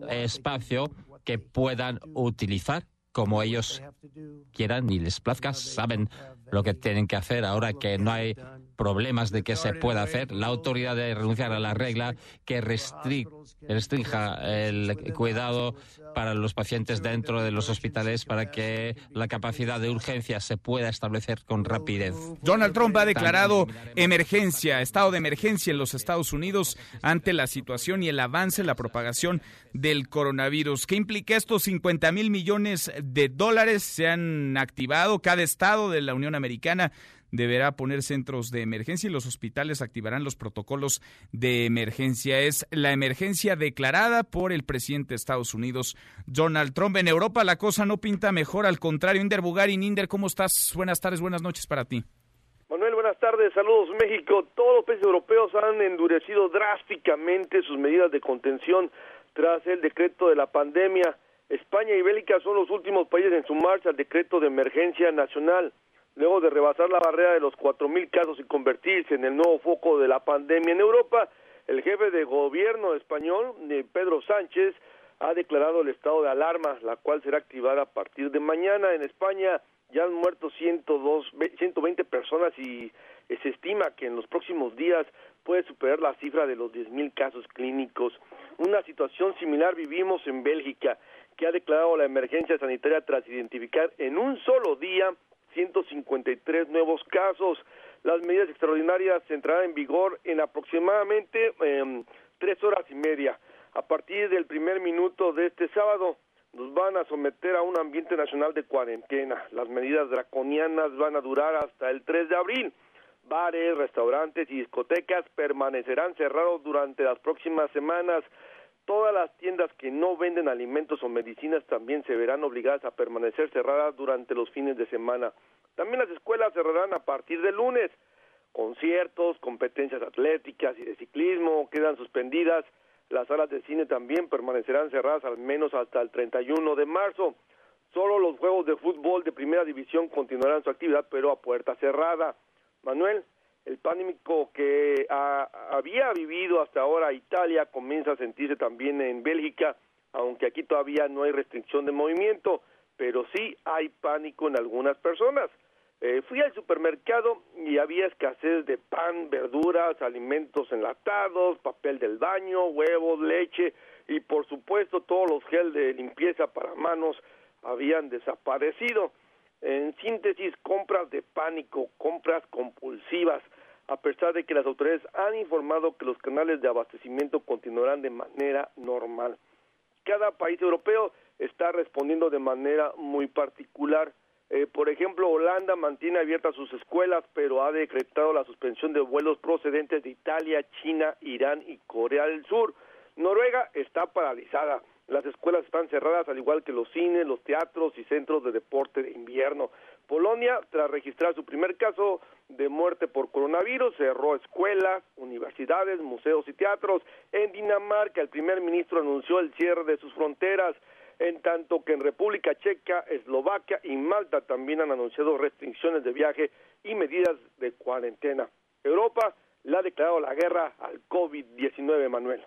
espacio que puedan utilizar como ellos quieran y les plazca. Saben lo que tienen que hacer ahora que no hay problemas de que se pueda hacer. La autoridad debe renunciar a la regla que restrinja el cuidado para los pacientes dentro de los hospitales para que la capacidad de urgencia se pueda establecer con rapidez. Donald Trump ha declarado emergencia, estado de emergencia en los Estados Unidos ante la situación y el avance en la propagación del coronavirus. ¿Qué implica estos 50 mil millones de dólares? Se han activado cada estado de la Unión Americana deberá poner centros de emergencia y los hospitales activarán los protocolos de emergencia. Es la emergencia declarada por el presidente de Estados Unidos, Donald Trump. En Europa la cosa no pinta mejor, al contrario. Inder Bugari, Inder, ¿cómo estás? Buenas tardes, buenas noches para ti. Manuel, buenas tardes, saludos México. Todos los países europeos han endurecido drásticamente sus medidas de contención tras el decreto de la pandemia. España y Bélgica son los últimos países en sumarse al decreto de emergencia nacional luego de rebasar la barrera de los 4.000 casos y convertirse en el nuevo foco de la pandemia en Europa, el jefe de gobierno español, eh, Pedro Sánchez, ha declarado el estado de alarma, la cual será activada a partir de mañana. En España ya han muerto 102, 120 personas y se estima que en los próximos días puede superar la cifra de los 10.000 casos clínicos. Una situación similar vivimos en Bélgica, que ha declarado la emergencia sanitaria tras identificar en un solo día 153 nuevos casos. Las medidas extraordinarias entrarán en vigor en aproximadamente em, tres horas y media. A partir del primer minuto de este sábado, nos van a someter a un ambiente nacional de cuarentena. Las medidas draconianas van a durar hasta el 3 de abril. Bares, restaurantes y discotecas permanecerán cerrados durante las próximas semanas. Todas las tiendas que no venden alimentos o medicinas también se verán obligadas a permanecer cerradas durante los fines de semana. También las escuelas cerrarán a partir del lunes. Conciertos, competencias atléticas y de ciclismo quedan suspendidas. Las salas de cine también permanecerán cerradas al menos hasta el 31 de marzo. Solo los juegos de fútbol de primera división continuarán su actividad, pero a puerta cerrada. Manuel, el pánico que había vivido hasta ahora Italia comienza a sentirse también en Bélgica, aunque aquí todavía no hay restricción de movimiento, pero sí hay pánico en algunas personas. Eh, fui al supermercado y había escasez de pan, verduras, alimentos enlatados, papel del baño, huevos, leche y por supuesto todos los gel de limpieza para manos habían desaparecido. En síntesis, compras de pánico, compras compulsivas, a pesar de que las autoridades han informado que los canales de abastecimiento continuarán de manera normal. Cada país europeo está respondiendo de manera muy particular. Eh, por ejemplo, Holanda mantiene abiertas sus escuelas, pero ha decretado la suspensión de vuelos procedentes de Italia, China, Irán y Corea del Sur. Noruega está paralizada. Las escuelas están cerradas, al igual que los cines, los teatros y centros de deporte de invierno. Polonia, tras registrar su primer caso de muerte por coronavirus, cerró escuelas, universidades, museos y teatros. En Dinamarca, el primer ministro anunció el cierre de sus fronteras, en tanto que en República Checa, Eslovaquia y Malta también han anunciado restricciones de viaje y medidas de cuarentena. Europa le ha declarado la guerra al COVID-19, Manuel.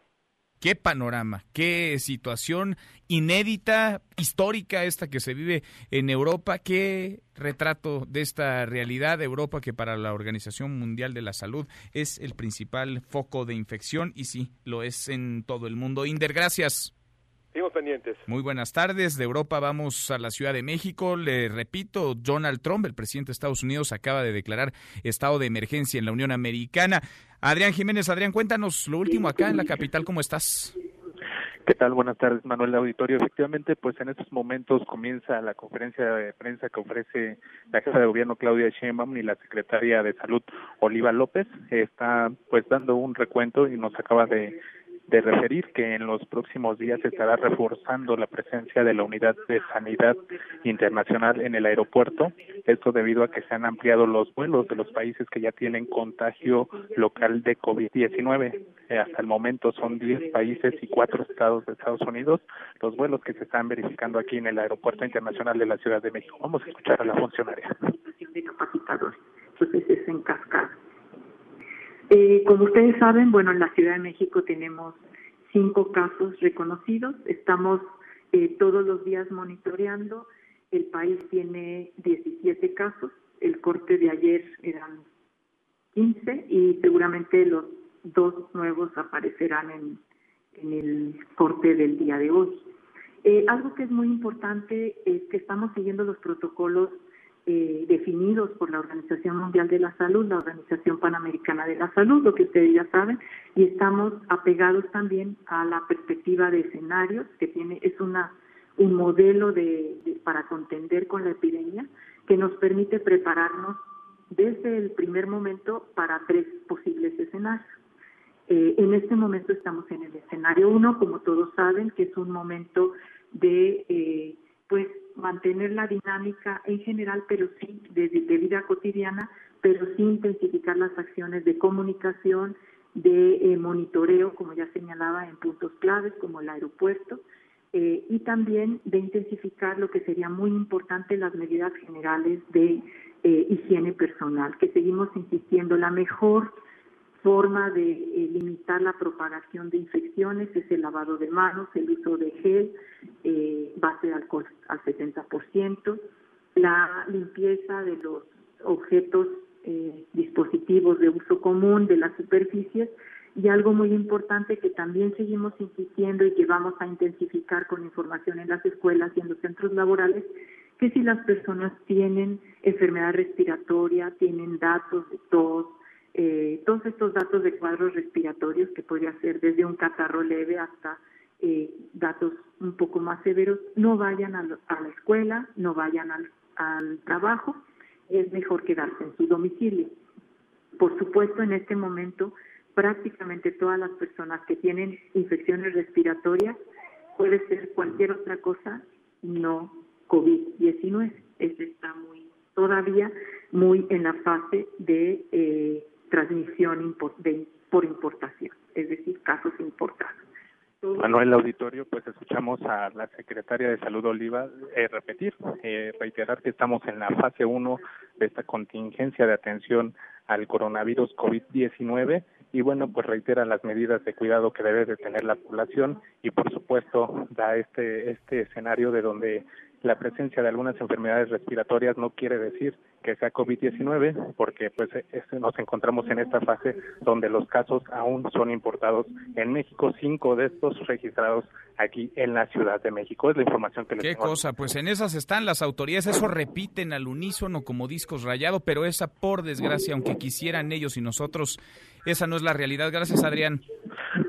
Qué panorama, qué situación inédita, histórica esta que se vive en Europa, qué retrato de esta realidad de Europa que para la Organización Mundial de la Salud es el principal foco de infección y sí, lo es en todo el mundo. Inder, gracias. Seguimos pendientes. Muy buenas tardes. De Europa vamos a la Ciudad de México. Le repito, Donald Trump, el presidente de Estados Unidos, acaba de declarar estado de emergencia en la Unión Americana. Adrián Jiménez, Adrián, cuéntanos lo último acá en la capital, ¿cómo estás? ¿Qué tal? Buenas tardes, Manuel Auditorio. Efectivamente, pues en estos momentos comienza la conferencia de prensa que ofrece la jefa de gobierno Claudia Sheinbaum y la secretaria de Salud Oliva López. Está pues dando un recuento y nos acaba de de referir que en los próximos días se estará reforzando la presencia de la Unidad de Sanidad Internacional en el aeropuerto. Esto debido a que se han ampliado los vuelos de los países que ya tienen contagio local de COVID-19. Eh, hasta el momento son 10 países y 4 estados de Estados Unidos los vuelos que se están verificando aquí en el Aeropuerto Internacional de la Ciudad de México. Vamos a escuchar a la funcionaria. Eh, como ustedes saben, bueno, en la Ciudad de México tenemos cinco casos reconocidos. Estamos eh, todos los días monitoreando. El país tiene 17 casos. El corte de ayer eran 15 y seguramente los dos nuevos aparecerán en, el corte del día de hoy. Eh, algo que es muy importante es que estamos siguiendo los protocolos eh, definidos por la Organización Mundial de la Salud, la Organización Panamericana de la Salud, lo que ustedes ya saben, y estamos apegados también a la perspectiva de escenarios que tiene es una un modelo de, para contender con la epidemia que nos permite prepararnos desde el primer momento para tres posibles escenarios. Eh, en este momento estamos en el escenario uno, como todos saben, que es un momento de eh, pues mantener la dinámica en general, pero sí de, vida cotidiana, pero sí intensificar las acciones de comunicación, de eh, monitoreo, como ya señalaba, en puntos claves como el aeropuerto, eh, y también de intensificar lo que sería muy importante las medidas generales de eh, higiene personal, que seguimos insistiendo, la mejor forma de eh, limitar la propagación de infecciones es el lavado de manos, el uso de gel, base de alcohol al 70%, la limpieza de los objetos, dispositivos de uso común de las superficies y algo muy importante que también seguimos insistiendo y que vamos a intensificar con información en las escuelas y en los centros laborales, que si las personas tienen enfermedad respiratoria, tienen datos de tos, eh, todos estos datos de cuadros respiratorios, que podría ser desde un catarro leve hasta eh, datos un poco más severos, no vayan a, la escuela, no vayan al, al trabajo, es mejor quedarse en su domicilio. Por supuesto, en este momento prácticamente todas las personas que tienen infecciones respiratorias puede ser cualquier otra cosa, no COVID-19. Este está muy todavía muy en la fase de eh, transmisión por importación, es decir, casos importados. Manuel Auditorio, pues escuchamos a la secretaria de Salud Oliva eh, repetir, eh, reiterar que estamos en la fase 1 de esta contingencia de atención al coronavirus COVID-19 y bueno, pues reitera las medidas de cuidado que debe de tener la población y por supuesto da este este escenario de donde la presencia de algunas enfermedades respiratorias no quiere decir que sea COVID-19, porque pues nos encontramos en esta fase donde los casos aún son importados en México, cinco de estos registrados aquí en la Ciudad de México. Es la información que les Qué cosa, pues en esas están las autoridades, eso repiten al unísono como discos rayados, pero esa por desgracia, aunque quisieran ellos y nosotros, esa no es la realidad. Gracias, Adrián.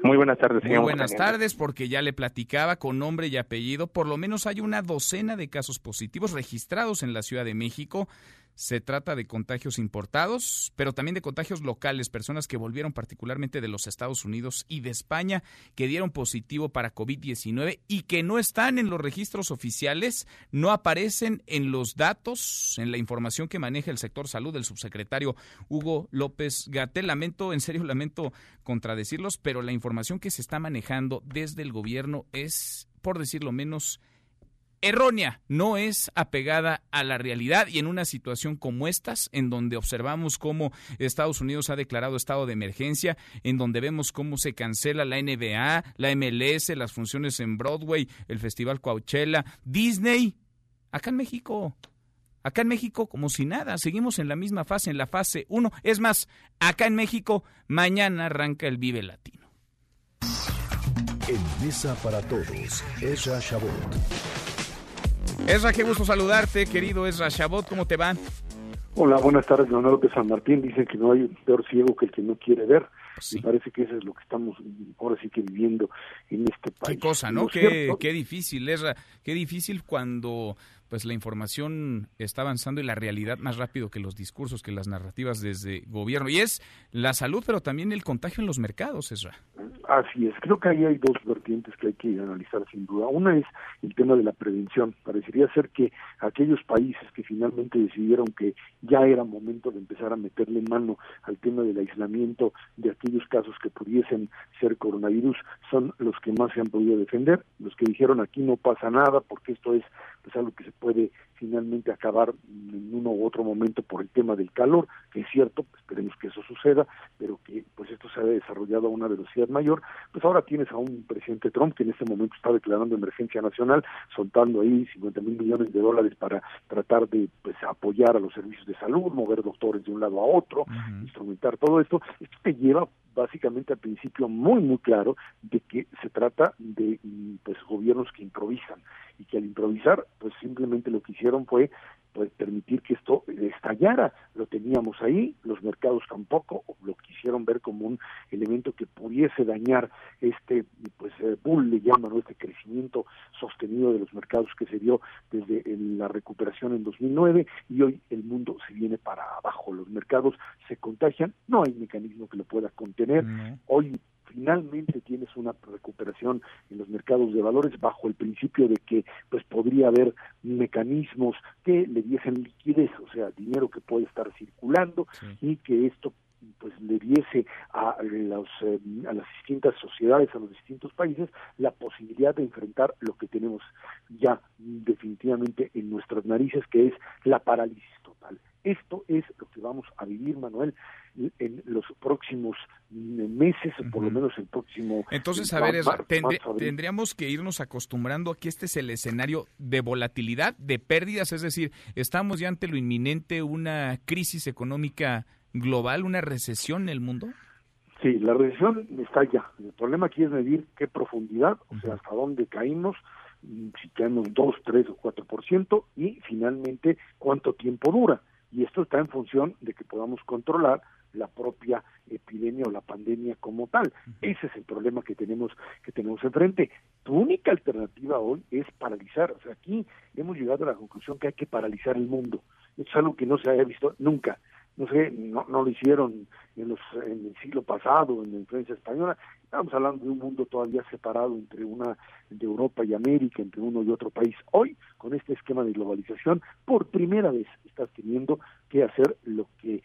Muy buenas tardes. Muy buenas tardes, porque ya le platicaba con nombre y apellido, por lo menos hay una docena de casos positivos registrados en la Ciudad de México. Se trata de contagios importados, pero también de contagios locales, personas que volvieron particularmente de los Estados Unidos y de España, que dieron positivo para COVID-19 y que no están en los registros oficiales, no aparecen en los datos, en la información que maneja el sector salud del subsecretario Hugo López Gatel. Lamento, en serio, lamento contradecirlos, pero la información que se está manejando desde el gobierno es, por decirlo menos, errónea, no es apegada a la realidad y en una situación como estas, en donde observamos cómo Estados Unidos ha declarado estado de emergencia, en donde vemos cómo se cancela la NBA, la MLS, las funciones en Broadway, el Festival Coachella, Disney, acá en México. Acá en México, como si nada, seguimos en la misma fase, en la fase 1. Es más, acá en México, mañana arranca el Vive Latino. En Mesa para Todos, Esra Chabot. Esra, qué gusto saludarte, querido Esra Chabot, ¿cómo te va? Hola, buenas tardes, Leonardo de San Martín. Dicen que no hay peor ciego que el que no quiere ver. Pues Me parece que eso es lo que estamos ahora sí que viviendo en este país. Qué cosa, ¿no? Qué, qué, difícil, Esra. Qué difícil cuando pues la información está avanzando y la realidad más rápido que los discursos, que las narrativas desde gobierno. Y es la salud, pero también el contagio en los mercados, Esra. Así es, creo que ahí hay dos vertientes que hay que analizar sin duda. Una es el tema de la prevención. Parecería ser que aquellos países que finalmente decidieron que ya era momento de empezar a meterle mano al tema del aislamiento de aquellos casos que pudiesen ser coronavirus son los que más se han podido defender, los que dijeron aquí no pasa nada porque esto es pues, algo que se puede finalmente acabar en uno u otro momento por el tema del calor, que es cierto, esperemos que eso suceda, pero que pues esto se ha desarrollado a una velocidad mayor, pues ahora tienes a un presidente Trump que en este momento está declarando emergencia nacional, soltando ahí 50 mil millones de dólares para tratar de pues apoyar a los servicios de salud, mover doctores de un lado a otro, instrumentar todo esto, esto te lleva básicamente al principio muy muy claro de que se trata de pues gobiernos que improvisan y que al improvisar pues simplemente lo que hicieron fue pues, permitir que esto estallara. Lo teníamos ahí los mercados tampoco lo quisieron ver como un elemento que pudiese dañar este pues eh, bull le llaman este crecimiento sostenido de los mercados que se dio desde la recuperación en 2009 y hoy el mundo se viene para abajo. Los mercados se contagian no hay mecanismo que lo pueda contener. Hoy finalmente tienes una recuperación en los mercados de valores bajo el principio de que pues podría haber mecanismos que le diesen liquidez, o sea, dinero que puede estar circulando y que esto pues le diese a, los, eh, a las distintas sociedades, a los distintos países, la posibilidad de enfrentar lo que tenemos ya definitivamente en nuestras narices, que es la parálisis total. Esto es lo que vamos a vivir, Manuel, en los próximos meses, o por lo menos el próximo. Entonces, a ver, tendríamos que irnos acostumbrando a que este es el escenario de volatilidad, de pérdidas, es decir, estamos ya ante lo inminente, una crisis económica global, una recesión en el mundo. Sí, la recesión está ya. El problema aquí es medir qué profundidad, o sea, hasta dónde caímos, si caemos 2, 3 o 4%, y finalmente cuánto tiempo dura. Y esto está en función de que podamos controlar la propia epidemia o la pandemia como tal. Ese es el problema que tenemos que tenemos enfrente. Tu única alternativa hoy es paralizar. O sea, aquí hemos llegado a la conclusión que hay que paralizar el mundo. es algo que no se haya visto nunca. No sé, no, no lo hicieron en, los, en el siglo pasado, en la influencia española. Estamos hablando de un mundo todavía separado entre una de Europa y América, entre uno y otro país. Hoy, con este esquema de globalización, por primera vez estás teniendo que hacer lo que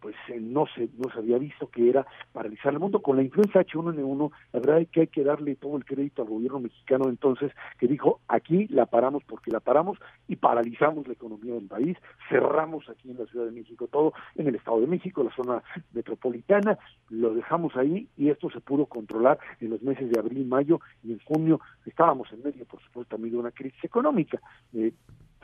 pues eh, no se no se había visto que era paralizar el mundo. Con la influencia H1N1 la verdad es que hay que darle todo el crédito al gobierno mexicano entonces que dijo aquí la paramos porque la paramos y paralizamos la economía del país cerramos aquí en la Ciudad de México todo en el Estado de México la zona metropolitana lo dejamos ahí y esto se pudo controlar en los meses de abril mayo y en junio. Estábamos en medio por supuesto también de una crisis económica eh,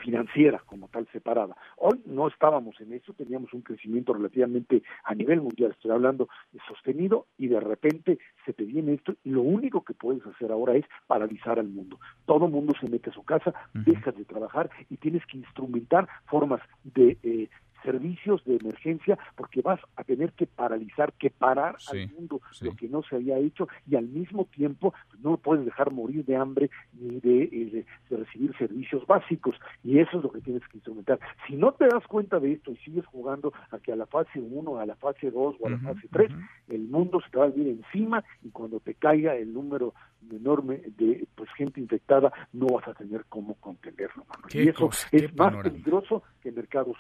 financiera como tal separada. Hoy no estábamos en eso, teníamos un crecimiento relativamente a nivel mundial, estoy hablando de sostenido y de repente se te viene esto y lo único que puedes hacer ahora es paralizar al mundo. Todo mundo se mete a su casa, dejas de trabajar y tienes que instrumentar formas de eh, servicios de emergencia porque vas a tener que paralizar, que parar al mundo lo que no se había hecho y al mismo tiempo no puedes dejar morir de hambre ni eh, de, recibir servicios básicos y eso es lo que tienes que instrumentar. Si no te das cuenta de esto y sigues jugando a que a la fase 1, a la fase 2 o a la fase 3, el mundo se te va a venir encima y cuando te caiga el número enorme de pues gente infectada no vas a tener cómo contenerlo. Y eso es más peligroso que mercados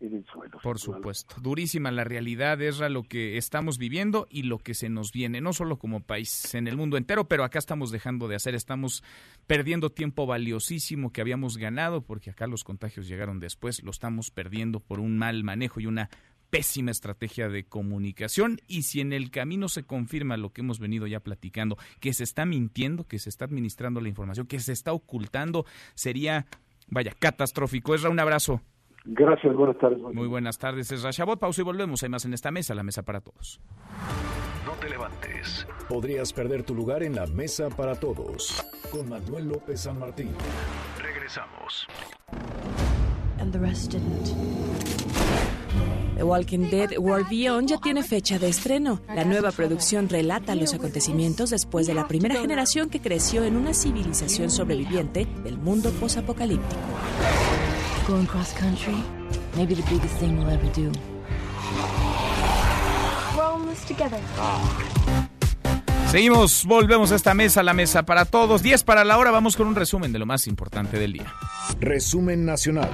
en el suelo. Por supuesto. Durísima la realidad, es lo que estamos viviendo y lo que se nos viene, no solo como país, en el mundo entero, pero acá estamos dejando de hacer, estamos perdiendo tiempo valiosísimo que habíamos ganado, porque acá los contagios llegaron después, lo estamos perdiendo por un mal manejo y una pésima estrategia de comunicación y si en el camino se confirma lo que hemos venido ya platicando, que se está mintiendo, que se está administrando la información, que se está ocultando, sería, vaya, catastrófico. Esra, un abrazo. Gracias, buenas tardes. Muy buenas tardes, Esra Chabot. Pausa y volvemos. Hay más en esta mesa, la mesa para todos. No te levantes. Podrías perder tu lugar en la mesa para todos. Con Manuel López San Martín. Regresamos. And the rest The Walking Dead World Beyond ya tiene fecha de estreno. La nueva producción relata los acontecimientos después de la primera generación que creció en una civilización sobreviviente del mundo posapocalíptico. Going cross country, maybe the biggest thing we'll ever do. together. Seguimos, volvemos a esta mesa, la mesa para todos. 10 para la hora, vamos con un resumen de lo más importante del día. Resumen nacional.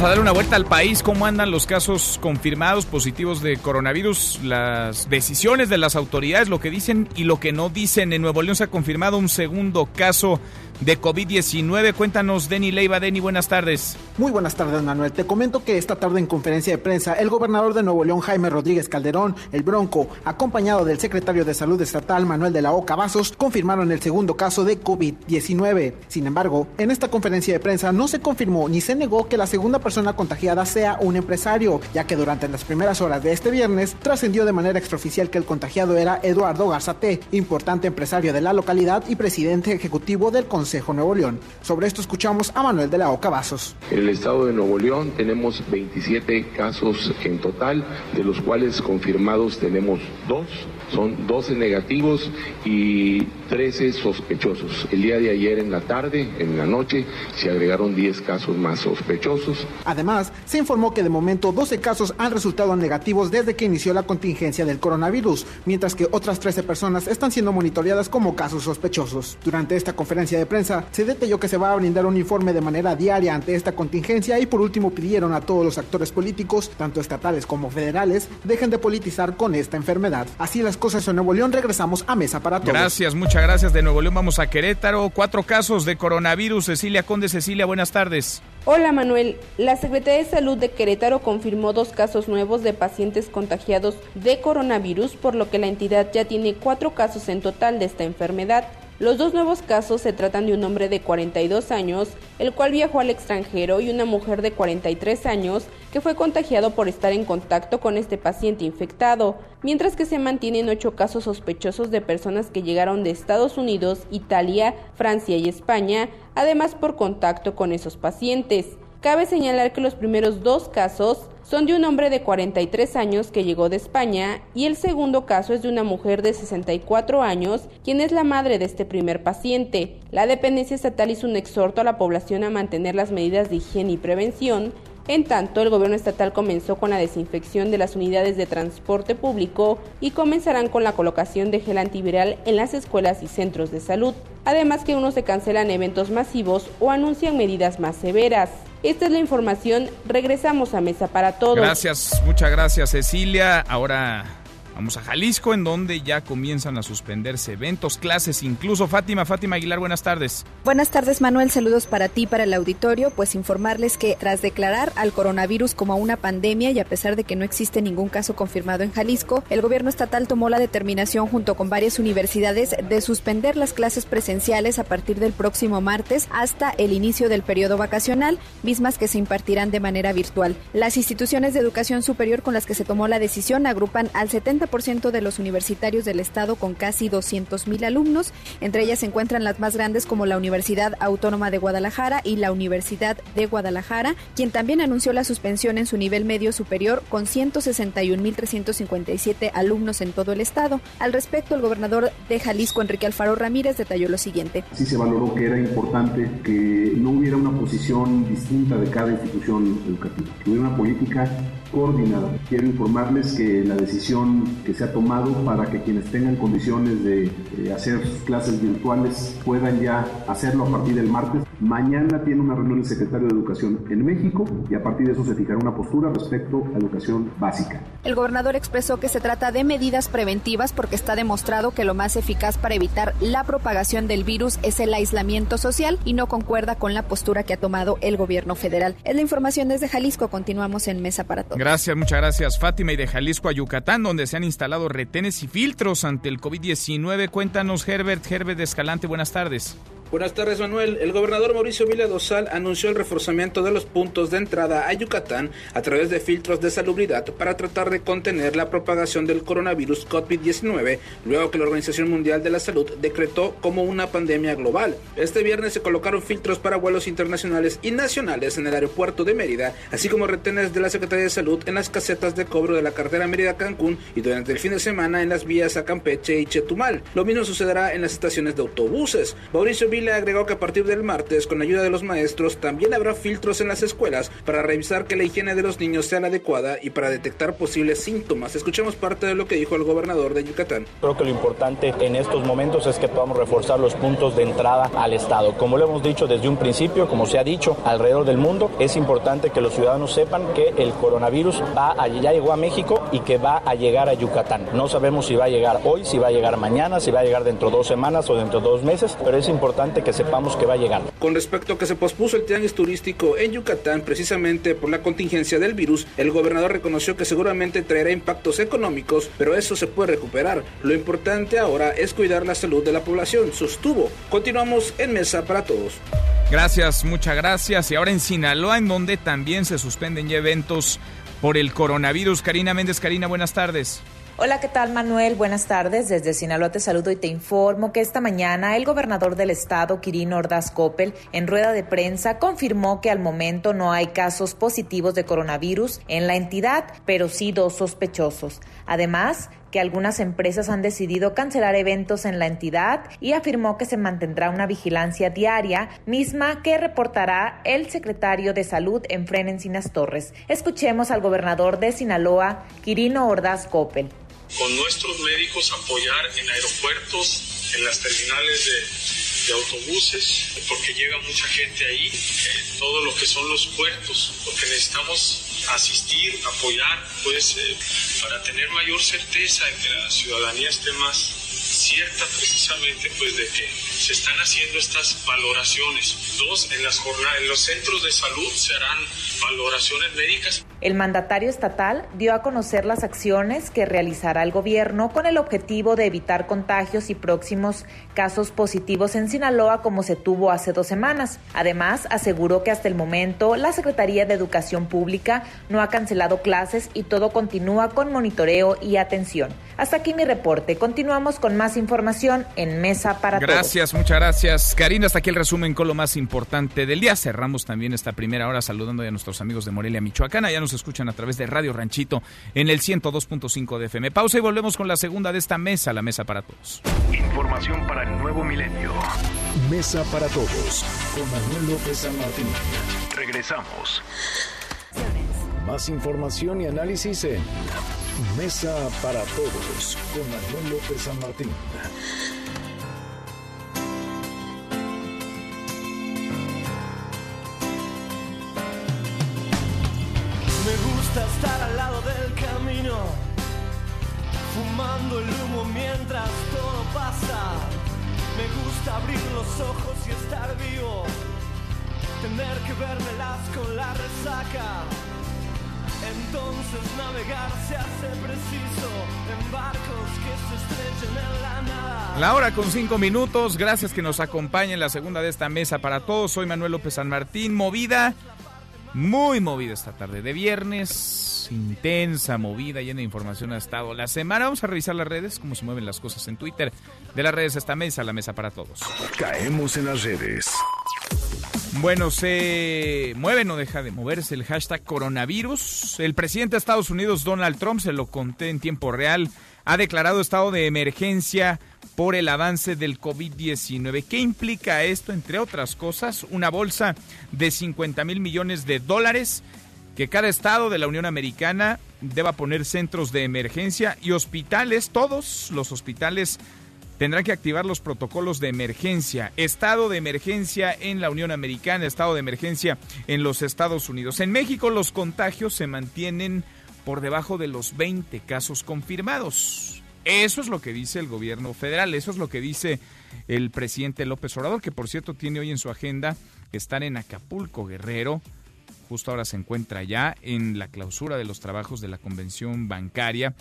A dar una vuelta al país, cómo andan los casos confirmados positivos de coronavirus, las decisiones de las autoridades, lo que dicen y lo que no dicen. En Nuevo León se ha confirmado un segundo caso de COVID-19. Cuéntanos, Denny Leiva. Denny, buenas tardes. Muy buenas tardes, Manuel. Te comento que esta tarde en conferencia de prensa, el gobernador de Nuevo León, Jaime Rodríguez Calderón, el Bronco, acompañado del secretario de Salud Estatal, Manuel de la Oca Vasos, confirmaron el segundo caso de COVID-19. Sin embargo, en esta conferencia de prensa no se confirmó ni se negó que la segunda persona contagiada sea un empresario, ya que durante las primeras horas de este viernes trascendió de manera extraoficial que el contagiado era Eduardo Garzate, importante empresario de la localidad y presidente ejecutivo del Consejo Nuevo León. Sobre esto escuchamos a Manuel de la Oca Vasos. En el estado de Nuevo León tenemos 27 casos en total, de los cuales confirmados tenemos dos son 12 negativos y 13 sospechosos. El día de ayer en la tarde, en la noche, se agregaron 10 casos más sospechosos. Además, se informó que de momento 12 casos han resultado negativos desde que inició la contingencia del coronavirus, mientras que otras 13 personas están siendo monitoreadas como casos sospechosos. Durante esta conferencia de prensa, se detalló que se va a brindar un informe de manera diaria ante esta contingencia y por último pidieron a todos los actores políticos, tanto estatales como federales, dejen de politizar con esta enfermedad. Así las cosas en Nuevo León. Regresamos a Mesa para Todos. Gracias, muchas gracias de Nuevo León. Vamos a Querétaro. Cuatro casos de coronavirus. Cecilia Conde, Cecilia, buenas tardes. Hola Manuel, la Secretaría de Salud de Querétaro confirmó dos casos nuevos de pacientes contagiados de coronavirus, por lo que la entidad ya tiene cuatro casos en total de esta enfermedad. Los dos nuevos casos se tratan de un hombre de 42 años, el cual viajó al extranjero, y una mujer de 43 años, que fue contagiado por estar en contacto con este paciente infectado, mientras que se mantienen ocho casos sospechosos de personas que llegaron de Estados Unidos, Italia, Francia y España, además por contacto con esos pacientes. Cabe señalar que los primeros dos casos son de un hombre de 43 años que llegó de España y el segundo caso es de una mujer de 64 años, quien es la madre de este primer paciente. La dependencia estatal hizo un exhorto a la población a mantener las medidas de higiene y prevención en tanto, el gobierno estatal comenzó con la desinfección de las unidades de transporte público y comenzarán con la colocación de gel antiviral en las escuelas y centros de salud. Además que uno se cancelan eventos masivos o anuncian medidas más severas. Esta es la información. Regresamos a Mesa para Todos. Gracias, muchas gracias Cecilia. Ahora Vamos a Jalisco, en donde ya comienzan a suspenderse eventos, clases, incluso Fátima. Fátima Aguilar, buenas tardes. Buenas tardes, Manuel. Saludos para ti, para el auditorio. Pues informarles que tras declarar al coronavirus como una pandemia y a pesar de que no existe ningún caso confirmado en Jalisco, el gobierno estatal tomó la determinación junto con varias universidades de suspender las clases presenciales a partir del próximo martes hasta el inicio del periodo vacacional, mismas que se impartirán de manera virtual. Las instituciones de educación superior con las que se tomó la decisión agrupan al 70 ciento de los universitarios del estado con casi 200.000 alumnos. Entre ellas se encuentran las más grandes como la Universidad Autónoma de Guadalajara y la Universidad de Guadalajara, quien también anunció la suspensión en su nivel medio superior con 161.357 alumnos en todo el estado. Al respecto, el gobernador de Jalisco, Enrique Alfaro Ramírez, detalló lo siguiente. Sí se valoró que era importante que no hubiera una posición distinta de cada institución educativa, que hubiera una política coordinada. Quiero informarles que la decisión que se ha tomado para que quienes tengan condiciones de eh, hacer sus clases virtuales puedan ya hacerlo a partir del martes. Mañana tiene una reunión el secretario de Educación en México y a partir de eso se fijará una postura respecto a educación básica. El gobernador expresó que se trata de medidas preventivas porque está demostrado que lo más eficaz para evitar la propagación del virus es el aislamiento social y no concuerda con la postura que ha tomado el gobierno federal. Es la información desde Jalisco. Continuamos en Mesa para Todos. Gracias, muchas gracias Fátima y de Jalisco a Yucatán, donde se han instalado retenes y filtros ante el COVID-19. Cuéntanos, Herbert, Herbert Escalante, buenas tardes. Buenas tardes, Manuel. El gobernador Mauricio Vila Dosal anunció el reforzamiento de los puntos de entrada a Yucatán a través de filtros de salubridad para tratar de contener la propagación del coronavirus COVID-19, luego que la Organización Mundial de la Salud decretó como una pandemia global. Este viernes se colocaron filtros para vuelos internacionales y nacionales en el aeropuerto de Mérida, así como retenes de la Secretaría de Salud en las casetas de cobro de la cartera Mérida-Cancún y durante el fin de semana en las vías a Campeche y Chetumal. Lo mismo sucederá en las estaciones de autobuses. Mauricio le agregó que a partir del martes, con ayuda de los maestros, también habrá filtros en las escuelas para revisar que la higiene de los niños sea la adecuada y para detectar posibles síntomas. Escuchemos parte de lo que dijo el gobernador de Yucatán. Creo que lo importante en estos momentos es que podamos reforzar los puntos de entrada al Estado. Como lo hemos dicho desde un principio, como se ha dicho alrededor del mundo, es importante que los ciudadanos sepan que el coronavirus ya llegó a México y que va a llegar a Yucatán. No sabemos si va a llegar hoy, si va a llegar mañana, si va a llegar dentro de dos semanas o dentro de dos meses, pero es importante importante que sepamos que va llegando. Con respecto a que se pospuso el tianguis turístico en Yucatán precisamente por la contingencia del virus, el gobernador reconoció que seguramente traerá impactos económicos, pero eso se puede recuperar. Lo importante ahora es cuidar la salud de la población, sostuvo. Continuamos en Mesa para Todos. Gracias, muchas gracias. Y ahora en Sinaloa, en donde también se suspenden ya eventos por el coronavirus. Karina Méndez, Karina, buenas tardes. Hola, ¿qué tal Manuel? Buenas tardes. Desde Sinaloa te saludo y te informo que esta mañana el gobernador del estado, Quirino Ordaz Coppel, en rueda de prensa confirmó que al momento no hay casos positivos de coronavirus en la entidad, pero sí dos sospechosos. Además, que algunas empresas han decidido cancelar eventos en la entidad y afirmó que se mantendrá una vigilancia diaria, misma que reportará el secretario de Salud en Frenencinas Torres. Escuchemos al gobernador de Sinaloa, Quirino Ordaz Coppel con nuestros médicos apoyar en aeropuertos, en las terminales de, autobuses, porque llega mucha gente ahí, en todo lo que son los puertos, porque necesitamos asistir, apoyar, pues eh, para tener mayor certeza de que la ciudadanía esté más cierta precisamente pues de que se están haciendo estas valoraciones. Dos, en las jornadas, en los centros de salud se harán valoraciones médicas. El mandatario estatal dio a conocer las acciones que realizará el gobierno con el objetivo de evitar contagios y próximos casos positivos en Sinaloa como se tuvo hace dos semanas. Además, aseguró que hasta el momento la Secretaría de Educación Pública no ha cancelado clases y todo continúa con monitoreo y atención. Hasta aquí mi reporte. Continuamos con más información en Mesa para Todos. Gracias, muchas gracias. Karina, hasta aquí el resumen con lo más importante del día. Cerramos también esta primera hora saludando a nuestros amigos de Morelia, Michoacán. Ya nos escuchan a través de Radio Ranchito en el 102.5 de FM. Pausa y volvemos con la segunda de esta mesa, la Mesa para Todos. Información para el nuevo milenio. Mesa para Todos con Manuel López San Martín. Regresamos. Más información y análisis en Mesa para Todos con Manuel López San Martín. El humo mientras todo pasa. Me gusta abrir los ojos y estar vivo, tener que vermelas con la resaca. Entonces navegar se hace preciso en barcos que se estrechen en la nada. La hora con cinco minutos, gracias que nos acompañen en la segunda de esta mesa para todos. Soy Manuel López San Martín, movida muy movida esta tarde de viernes, intensa, movida, llena de información ha estado la semana. Vamos a revisar las redes, cómo se mueven las cosas en Twitter. De las redes a esta mesa, la mesa para todos. Caemos en las redes. Bueno, se mueve, no deja de moverse el hashtag coronavirus. El presidente de Estados Unidos, Donald Trump, se lo conté en tiempo real, ha declarado estado de emergencia por el avance del COVID-19. ¿Qué implica esto? Entre otras cosas, una bolsa de 50 mil millones de dólares que cada estado de la Unión Americana deba poner centros de emergencia y hospitales, todos los hospitales tendrán que activar los protocolos de emergencia. Estado de emergencia en la Unión Americana, estado de emergencia en los Estados Unidos. En México los contagios se mantienen por debajo de los 20 casos confirmados. Eso es lo que dice el gobierno federal, eso es lo que dice el presidente López Obrador, que por cierto tiene hoy en su agenda estar en Acapulco, Guerrero. Justo ahora se encuentra ya en la clausura de los trabajos de la convención bancaria.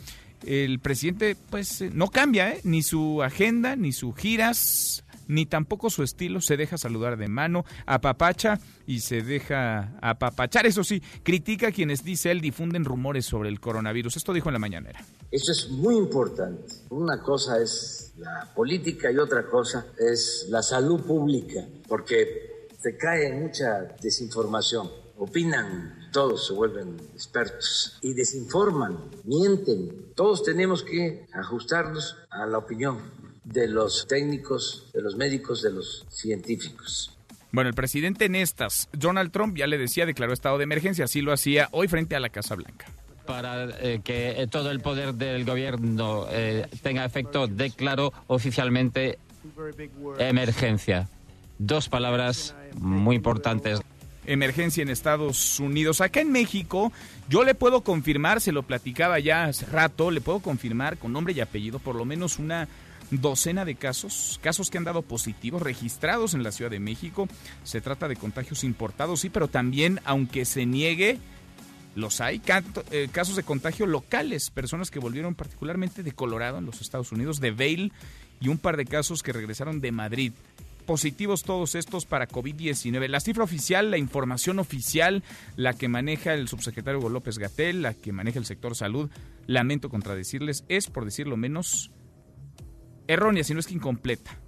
El presidente pues eh, no cambia ¿eh? ni su agenda, ni sus giras, ni tampoco su estilo. Se deja saludar de mano, apapacha y se deja apapachar. Eso sí, critica a quienes, dice él, difunden rumores sobre el coronavirus. Esto dijo en la mañanera. Eso es muy importante. Una cosa es la política y otra cosa es la salud pública, porque se cae mucha desinformación. Opinan, todos se vuelven expertos y desinforman, mienten. Todos tenemos que ajustarnos a la opinión de los técnicos, de los médicos, de los científicos. Bueno, el presidente en estas, Donald Trump, ya le decía, declaró estado de emergencia, así lo hacía hoy frente a la Casa Blanca para eh, que eh, todo el poder del gobierno eh, tenga efecto, declaró oficialmente emergencia. Dos palabras muy importantes. Emergencia en Estados Unidos. Acá en México, yo le puedo confirmar, se lo platicaba ya hace rato, le puedo confirmar con nombre y apellido por lo menos una docena de casos, casos que han dado positivos registrados en la Ciudad de México. Se trata de contagios importados, sí, pero también, aunque se niegue, los hay, eh, casos de contagio locales, personas que volvieron particularmente de Colorado en los Estados Unidos, de Vail, y un par de casos que regresaron de Madrid positivos todos estos para COVID-19. La cifra oficial, la información oficial, la que maneja el subsecretario Hugo López Gatel, la que maneja el sector salud, lamento contradecirles, es, por decirlo menos, errónea, si no es que incompleta.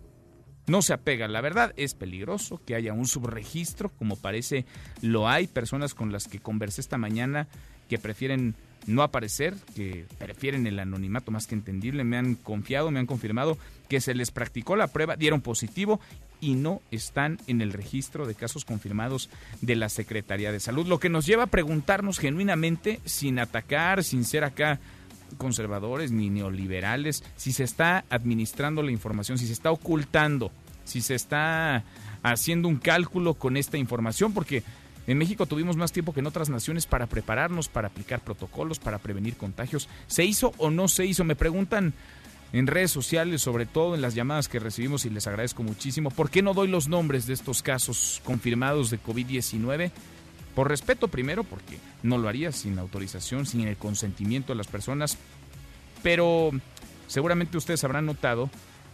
No se apega. La verdad es peligroso que haya un subregistro, como parece lo hay, personas con las que conversé esta mañana que prefieren no aparecer, que prefieren el anonimato más que entendible, me han confiado, me han confirmado que se les practicó la prueba, dieron positivo y no están en el registro de casos confirmados de la Secretaría de Salud, lo que nos lleva a preguntarnos genuinamente, sin atacar, sin ser acá conservadores ni neoliberales, si se está administrando la información, si se está ocultando, si se está haciendo un cálculo con esta información, porque en México tuvimos más tiempo que en otras naciones para prepararnos, para aplicar protocolos, para prevenir contagios. ¿Se hizo o no se hizo? Me preguntan en redes sociales, sobre todo en las llamadas que recibimos y les agradezco muchísimo. ¿Por qué no doy los nombres de estos casos confirmados de COVID-19? Por respeto primero, porque no lo haría sin autorización, sin el consentimiento de las personas. Pero seguramente ustedes habrán notado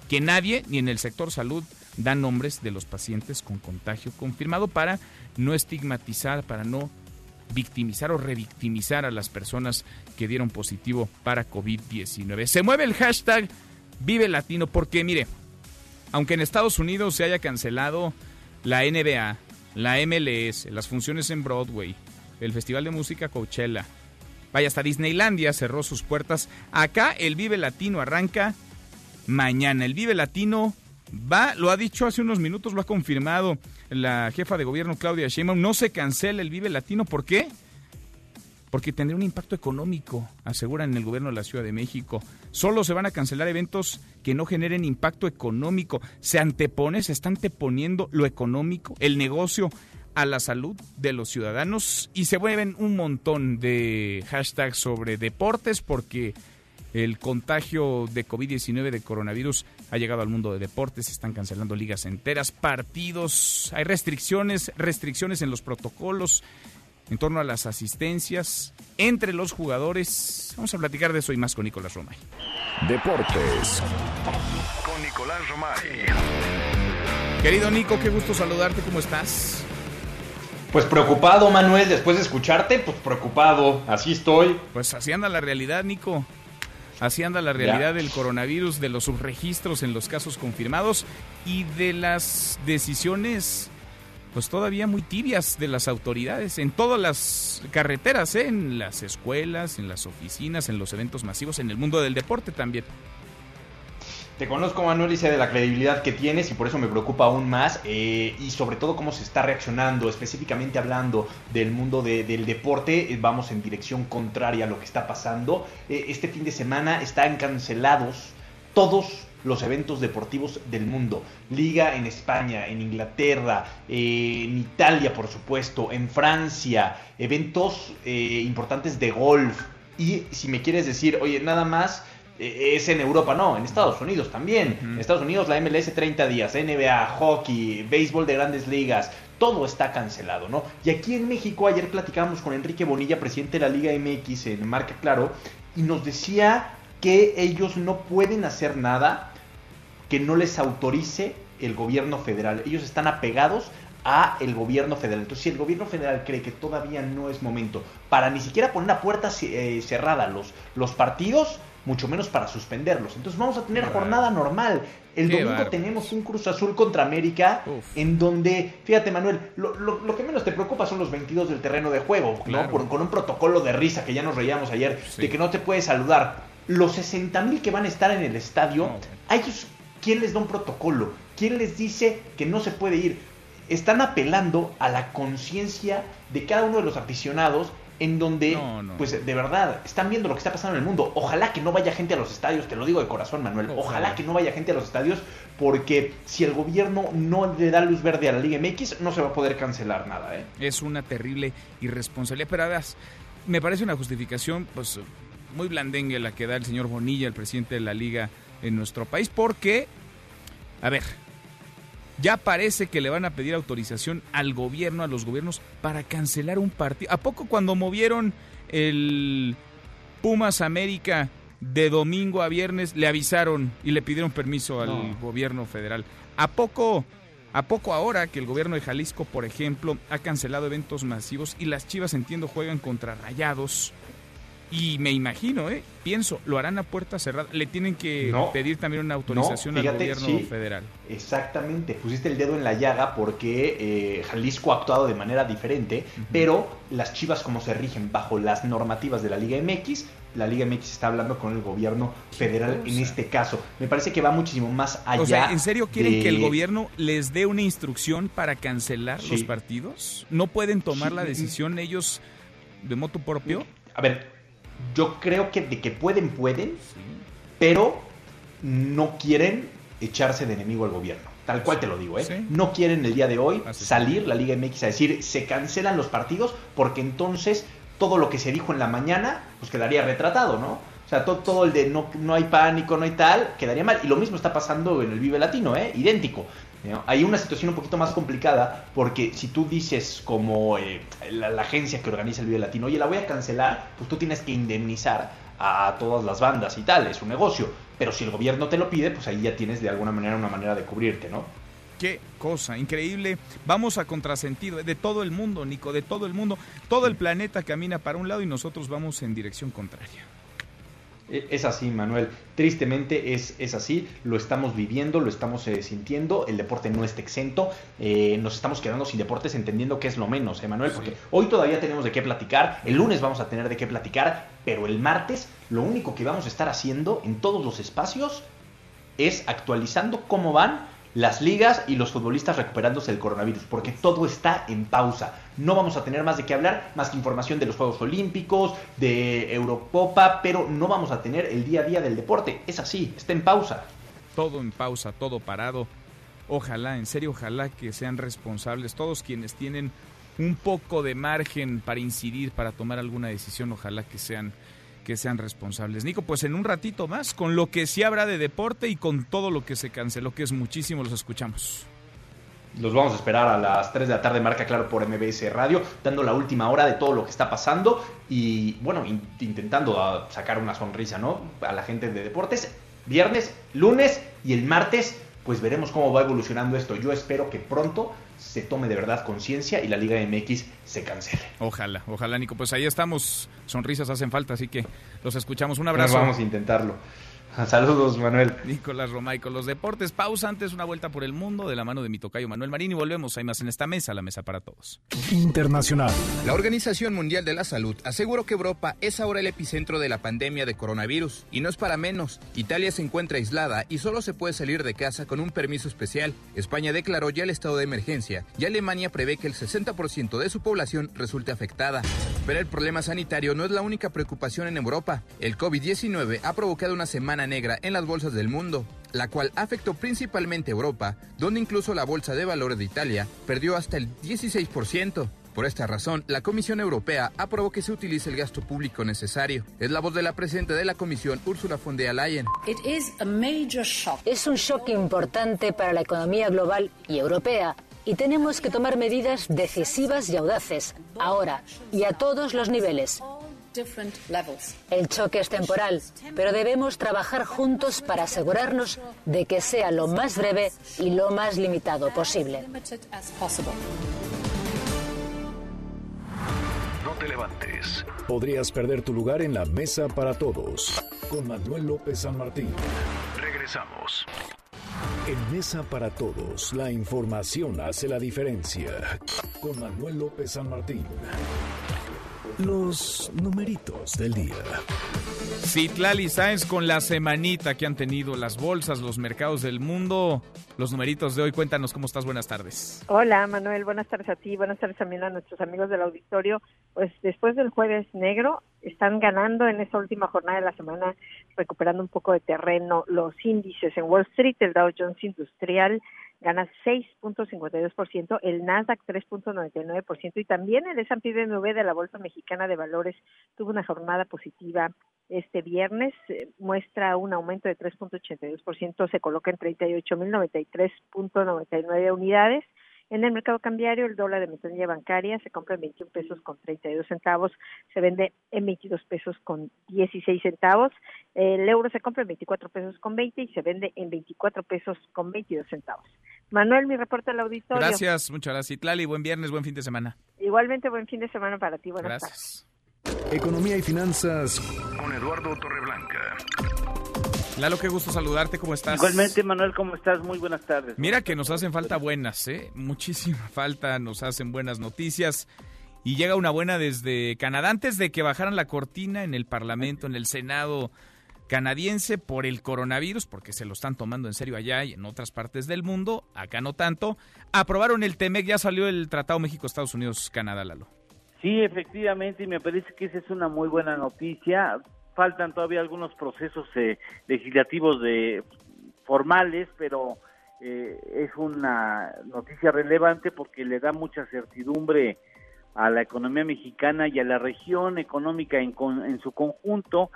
que nadie, ni en el sector salud, da nombres de los pacientes con contagio confirmado para no estigmatizar, para no victimizar o revictimizar a las personas que dieron positivo para COVID-19. Se mueve el hashtag Vive Latino porque, mire, aunque en Estados Unidos se haya cancelado la NBA, la MLS, las funciones en Broadway, el Festival de Música Coachella, vaya hasta Disneylandia cerró sus puertas, acá el Vive Latino arranca mañana. El Vive Latino va, lo ha dicho hace unos minutos, lo ha confirmado la jefa de gobierno Claudia Sheinbaum, no se cancela el Vive Latino, ¿por qué? Porque tendría un impacto económico, aseguran en el gobierno de la Ciudad de México. Solo se van a cancelar eventos que no generen impacto económico. Se antepone, se está anteponiendo lo económico, el negocio a la salud de los ciudadanos y se mueven un montón de hashtags sobre deportes porque el contagio de COVID-19 de coronavirus ha llegado al mundo de deportes, se están cancelando ligas enteras, partidos, hay restricciones, restricciones en los protocolos en torno a las asistencias entre los jugadores. Vamos a platicar de eso y más con Nicolás Romay. Deportes con Nicolás Romay. Querido Nico, qué gusto saludarte, ¿cómo estás? Pues preocupado, Manuel, después de escucharte, pues preocupado, así estoy. Pues así anda la realidad, Nico. Así anda la realidad del coronavirus, de los subregistros en los casos confirmados y de las decisiones pues todavía muy tibias de las autoridades en todas las carreteras, ¿eh? en las escuelas, en las oficinas, en los eventos masivos, en el mundo del deporte también. Te conozco, Manuel, y sé de la credibilidad que tienes y por eso me preocupa aún más. Eh, y sobre todo cómo se está reaccionando, específicamente hablando del mundo del deporte. Eh, vamos en dirección contraria a lo que está pasando. Eh, este fin de semana están cancelados todos los eventos deportivos del mundo. Liga en España, en Inglaterra, en Italia, por supuesto, en Francia, eventos importantes de golf. Y si me quieres decir, oye, nada más es en Europa, no, en Estados Unidos también. En Estados Unidos la MLS 30 días, NBA, hockey, béisbol de grandes ligas, todo está cancelado, ¿no? Y aquí en México ayer platicábamos con Enrique Bonilla, presidente de la Liga MX en Marca Claro, y nos decía que ellos no pueden hacer nada que no les autorice el gobierno federal. Ellos están apegados a el gobierno federal. Entonces, si el gobierno federal cree que todavía no es momento para ni siquiera poner a puerta eh, cerrada los, los partidos, mucho menos para suspenderlos. Entonces vamos a tener jornada normal. El domingo tenemos un Cruz Azul contra América, en donde, fíjate Manuel, lo, que menos te preocupa son los 22 del terreno de juego, ¿no? con un protocolo de risa que ya nos reíamos ayer, de que no te puedes saludar. Los 60 mil que van a estar en el estadio, ¿a ellos quién les da un protocolo? ¿Quién les dice que no se puede ir? Están apelando a la conciencia de cada uno de los aficionados en donde, pues de verdad, están viendo lo que está pasando en el mundo. Ojalá que no vaya gente a los estadios, te lo digo de corazón, Manuel. Ojalá, que no vaya gente a los estadios, porque si el gobierno no le da luz verde a la Liga MX, no se va a poder cancelar nada. ¿eh? Es una terrible irresponsabilidad. Pero además, me parece una justificación, pues muy blandengue la que da el señor Bonilla, el presidente de la Liga en nuestro país porque, a ver, ya parece que le van a pedir autorización al gobierno, a los gobiernos, para cancelar un partido. ¿A poco cuando movieron el Pumas América de domingo a viernes le avisaron y le pidieron permiso al gobierno federal? ¿A poco, ¿A poco ahora que el gobierno de Jalisco, por ejemplo, ha cancelado eventos masivos y las Chivas, entiendo, juegan contra Rayados? Y me imagino, ¿eh? pienso, lo harán a puerta cerrada. Le tienen que pedir también una autorización al gobierno federal. Exactamente, pusiste el dedo en la llaga porque eh, Jalisco ha actuado de manera diferente, pero las Chivas como se rigen bajo las normativas de la Liga MX, la Liga MX está hablando con el gobierno federal en este caso. Me parece que va muchísimo más allá. O sea, ¿en serio quieren que el gobierno les dé una instrucción para cancelar los partidos? ¿No pueden tomar la decisión ellos de moto propio? A ver, yo creo que de que pueden, pueden, pero no quieren echarse de enemigo al gobierno. Tal cual te lo digo, ¿eh? No quieren el día de hoy salir la Liga MX a decir se cancelan los partidos porque entonces todo lo que se dijo en la mañana pues quedaría retratado, ¿no? O sea, todo, todo el de no, no hay pánico, no hay tal, quedaría mal. Y lo mismo está pasando en el Vive Latino, ¿eh? Idéntico. Hay una situación un poquito más complicada porque si tú dices como eh, la, agencia que organiza el Vive Latino, oye, la voy a cancelar, pues tú tienes que indemnizar a, todas las bandas y tal, es un negocio. Pero si el gobierno te lo pide, pues ahí ya tienes de alguna manera una manera de cubrirte, ¿no? Qué cosa, increíble. Vamos a contrasentido de todo el mundo, Nico, de todo el mundo. Todo el planeta camina para un lado y nosotros vamos en dirección contraria. E, es así, Manuel. Tristemente es, es así. Lo estamos viviendo, lo estamos eh, sintiendo. El deporte no está exento. Eh, nos estamos quedando sin deportes entendiendo que es lo menos, ¿eh, Manuel? Porque hoy todavía tenemos de qué platicar. El lunes vamos a tener de qué platicar. Pero el martes lo único que vamos a estar haciendo en todos los espacios es actualizando cómo van las ligas y los futbolistas recuperándose del coronavirus, porque todo está en pausa. No vamos a tener más de qué hablar, más que información de los Juegos Olímpicos, de Eurocopa, pero no vamos a tener el día a día del deporte. Es así, está en pausa. Todo en pausa, todo parado. Ojalá, en serio, ojalá que sean responsables todos quienes tienen un poco de margen para incidir, para tomar alguna decisión, ojalá que sean que sean responsables. Nico, pues en un ratito más, con lo que sí habrá de deporte y con todo lo que se canceló, que es muchísimo, los escuchamos. Los vamos a esperar a las 3 de la tarde, marca claro por MBS Radio, dando la última hora de todo lo que está pasando y, bueno, intentando ah, sacar una sonrisa, ¿no? A la gente de deportes. Viernes, lunes y el martes, pues veremos cómo va evolucionando esto. Yo espero que pronto se tome de verdad conciencia y la Liga MX se cancele. Ojalá, ojalá, Nico. Pues ahí estamos. Sonrisas hacen falta, así que los escuchamos. Un abrazo. vamos a intentarlo. Saludos, Manuel. Nicolás Romay con los deportes. Pausa antes, una vuelta por el mundo de la mano de mi tocayo Manuel Marín y volvemos. Hay más en esta mesa, la mesa para todos. Internacional. La Organización Mundial de la Salud aseguró que Europa es ahora el epicentro de la pandemia de coronavirus. Y no es para menos. Italia se encuentra aislada y solo se puede salir de casa con un permiso especial. España declaró ya el estado de emergencia y Alemania prevé que el 60% de su población resulte afectada. Pero el problema sanitario no es la única preocupación en Europa. El COVID-19 ha provocado una semana negra en las bolsas del mundo, la cual afectó principalmente a Europa, donde incluso la Bolsa de Valores de Italia perdió hasta el 16%. Por esta razón, la Comisión Europea aprobó que se utilice el gasto público necesario. Es la voz de la presidenta de la Comisión, Ursula von der Leyen. Es un shock importante para la economía global y europea y tenemos que tomar medidas decisivas y audaces, ahora y a todos los niveles. El choque es temporal, pero debemos trabajar juntos para asegurarnos de que sea lo más breve y lo más limitado posible. No te levantes. Podrías perder tu lugar en la mesa para todos. Con Manuel López San Martín. Regresamos. En Mesa para Todos, la información hace la diferencia. Con Manuel López San Martín. Los numeritos del día. Citlali Sáenz con la semanita que han tenido las bolsas, los mercados del mundo. Los numeritos de hoy, cuéntanos cómo estás, buenas tardes. Hola Manuel, buenas tardes a ti, buenas tardes también a nuestros amigos del auditorio. Pues después del jueves negro, están ganando en esta última jornada de la semana, recuperando un poco de terreno los índices en Wall Street, el Dow Jones Industrial gana 6.52%, el Nasdaq 3.99% y también el S&P BMW de la Bolsa Mexicana de Valores tuvo una jornada positiva este viernes eh, muestra un aumento de 3.82%, se coloca en 38.093.99 unidades. En el mercado cambiario, el dólar de metanilla bancaria se compra en 21 pesos con 32 centavos, se vende en 22 pesos con 16 centavos. El euro se compra en 24 pesos con 20 y se vende en 24 pesos con 22 centavos. Manuel, mi reporte al auditorio. Gracias, muchas gracias. Itlali, buen viernes, buen fin de semana. Igualmente, buen fin de semana para ti. Buenas gracias. Economía y finanzas con Eduardo Torreblanca. Lalo, qué gusto saludarte, ¿cómo estás? Igualmente, Manuel, ¿cómo estás? Muy buenas tardes. Mira que nos hacen falta buenas, ¿eh? Muchísima falta, nos hacen buenas noticias. Y llega una buena desde Canadá, antes de que bajaran la cortina en el Parlamento, en el Senado canadiense, por el coronavirus, porque se lo están tomando en serio allá y en otras partes del mundo, acá no tanto. Aprobaron el TEMEC, ya salió el Tratado México-Estados Unidos-Canadá, Lalo. Sí, efectivamente, y me parece que esa es una muy buena noticia faltan todavía algunos procesos eh, legislativos de formales, pero eh, es una noticia relevante porque le da mucha certidumbre a la economía mexicana y a la región económica en, en su conjunto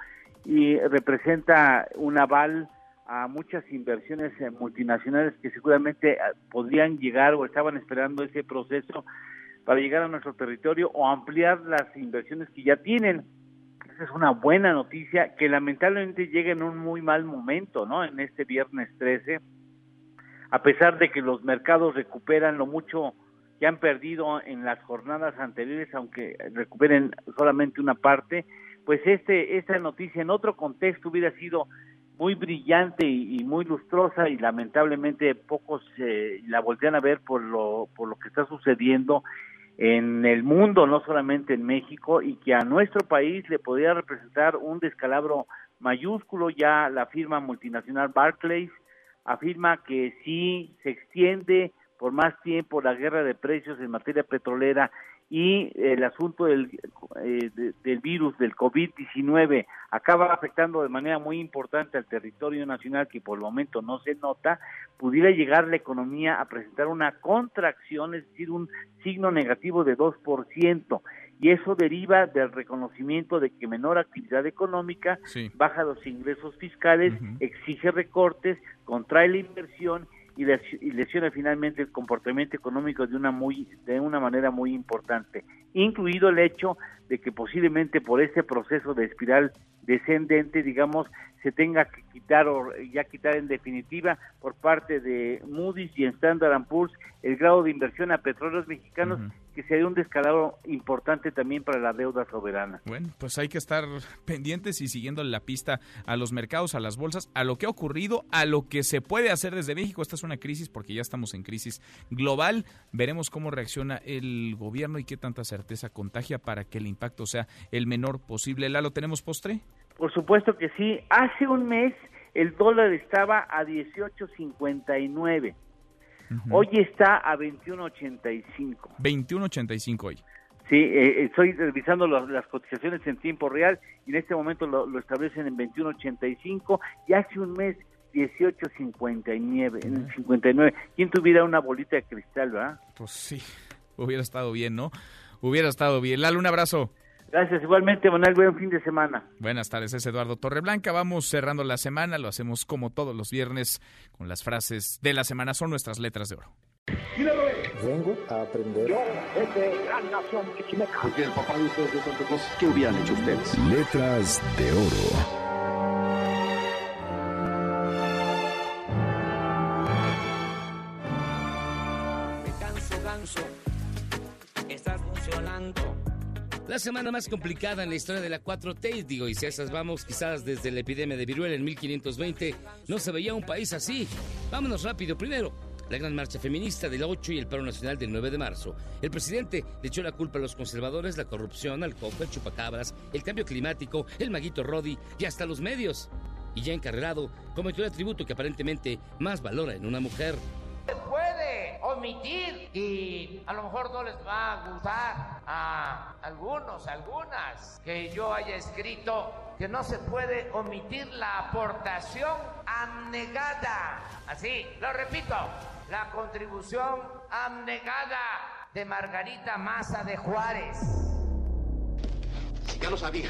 y representa un aval a muchas inversiones eh, multinacionales que seguramente podrían llegar o estaban esperando ese proceso para llegar a nuestro territorio o ampliar las inversiones que ya tienen es una buena noticia que lamentablemente llega en un muy mal momento, ¿no? En este viernes 13, a pesar de que los mercados recuperan lo mucho que han perdido en las jornadas anteriores, aunque recuperen solamente una parte, pues este esta noticia en otro contexto hubiera sido muy brillante y, muy lustrosa y lamentablemente pocos eh, la voltean a ver por lo por lo que está sucediendo en el mundo, no solamente en México, y que a nuestro país le podría representar un descalabro mayúsculo. Ya la firma multinacional Barclays afirma que si se extiende por más tiempo la guerra de precios en materia petrolera y el asunto del, eh, del virus del COVID-19 acaba afectando de manera muy importante al territorio nacional que por el momento no se nota, pudiera llegar la economía a presentar una contracción, es decir, un signo negativo de 2%. Y eso deriva del reconocimiento de que menor actividad económica baja los ingresos fiscales, exige recortes, contrae la inversión y, lesiona finalmente el comportamiento económico de una muy de una manera muy importante, incluido el hecho de que posiblemente por este proceso de espiral descendente, digamos, se tenga que quitar o ya quitar en definitiva por parte de Moody's y Standard Poor's el grado de inversión a petróleos mexicanos que sería un descalabro importante también para la deuda soberana. Bueno, pues hay que estar pendientes y siguiendo la pista a los mercados, a las bolsas, a lo que ha ocurrido, a lo que se puede hacer desde México. Esta es una crisis porque ya estamos en crisis global. Veremos cómo reacciona el gobierno y qué tanta certeza contagia para que el impacto sea el menor posible. ¿Lalo, tenemos postre? Por supuesto que sí. Hace un mes el dólar estaba a 18.59. Hoy está a 21.85. 21.85 hoy. Sí, eh, estoy revisando las cotizaciones en tiempo real y en este momento lo, establecen en 21.85 y hace un mes 18.59. 59. ¿Quién tuviera una bolita de cristal, verdad? Pues sí, hubiera estado bien, ¿no? Hubiera estado bien. Lalo, un abrazo. Gracias, igualmente, Manuel, buen fin de semana. Buenas tardes, es Eduardo Torreblanca. Vamos cerrando la semana, lo hacemos como todos los viernes con las frases de la semana, son nuestras letras de oro. Vengo a aprender. Yo, gran nación Porque el papá de ustedes de Cruz, ¿qué hubieran hecho ustedes? Letras de oro. La semana más complicada en la historia de la 4T, digo, y si esas vamos, quizás desde la epidemia de viruela en 1520, no se veía un país así. Vámonos rápido. Primero, la gran marcha feminista del 8 y el paro nacional del 9 de marzo. El presidente le echó la culpa a los conservadores, la corrupción, al coco, el chupacabras, el cambio climático, el maguito Rodi y hasta los medios. Y ya encarrerado, cometió el atributo que aparentemente más valora en una mujer, se puede omitir y a lo mejor no les va a gustar a algunos, algunas, que yo haya escrito que no se puede omitir la aportación abnegada. Así, lo repito, la contribución abnegada de Margarita Maza de Juárez. Ya lo sabía.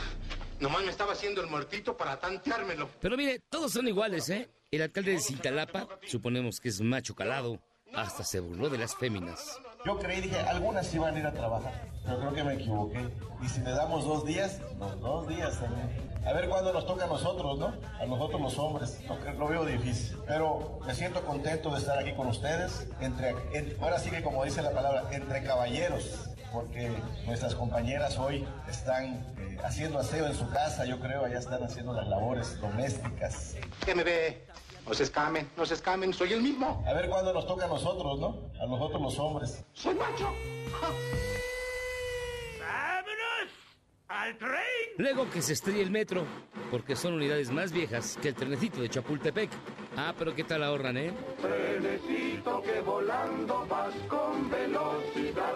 Nomás me estaba haciendo el muertito para tanteármelo. Pero mire, todos son iguales, ¿eh? El alcalde de Cintalapa, suponemos que es macho calado, hasta se burló de las féminas. Yo creí, dije, algunas iban a ir a trabajar, pero creo que me equivoqué. Y si le damos dos días, dos días también. A ver cuándo nos toca a nosotros, ¿no? A nosotros los hombres. Lo, lo veo difícil. Pero me siento contento de estar aquí con ustedes. Entre, ahora sí que como dice la palabra, entre caballeros porque nuestras compañeras hoy están eh, haciendo aseo en su casa, yo creo, allá están haciendo las labores domésticas. ¿Qué me ve? No se escamen, no se escamen, soy el mismo. A ver cuándo nos toca a nosotros, ¿no? A nosotros los hombres. Soy macho. ¡Vámonos! ¡Al tren! Luego que se estrella el metro, porque son unidades más viejas que el trenecito de Chapultepec. Ah, pero ¿qué tal ahorran, eh? Trenecito que volando vas con velocidad.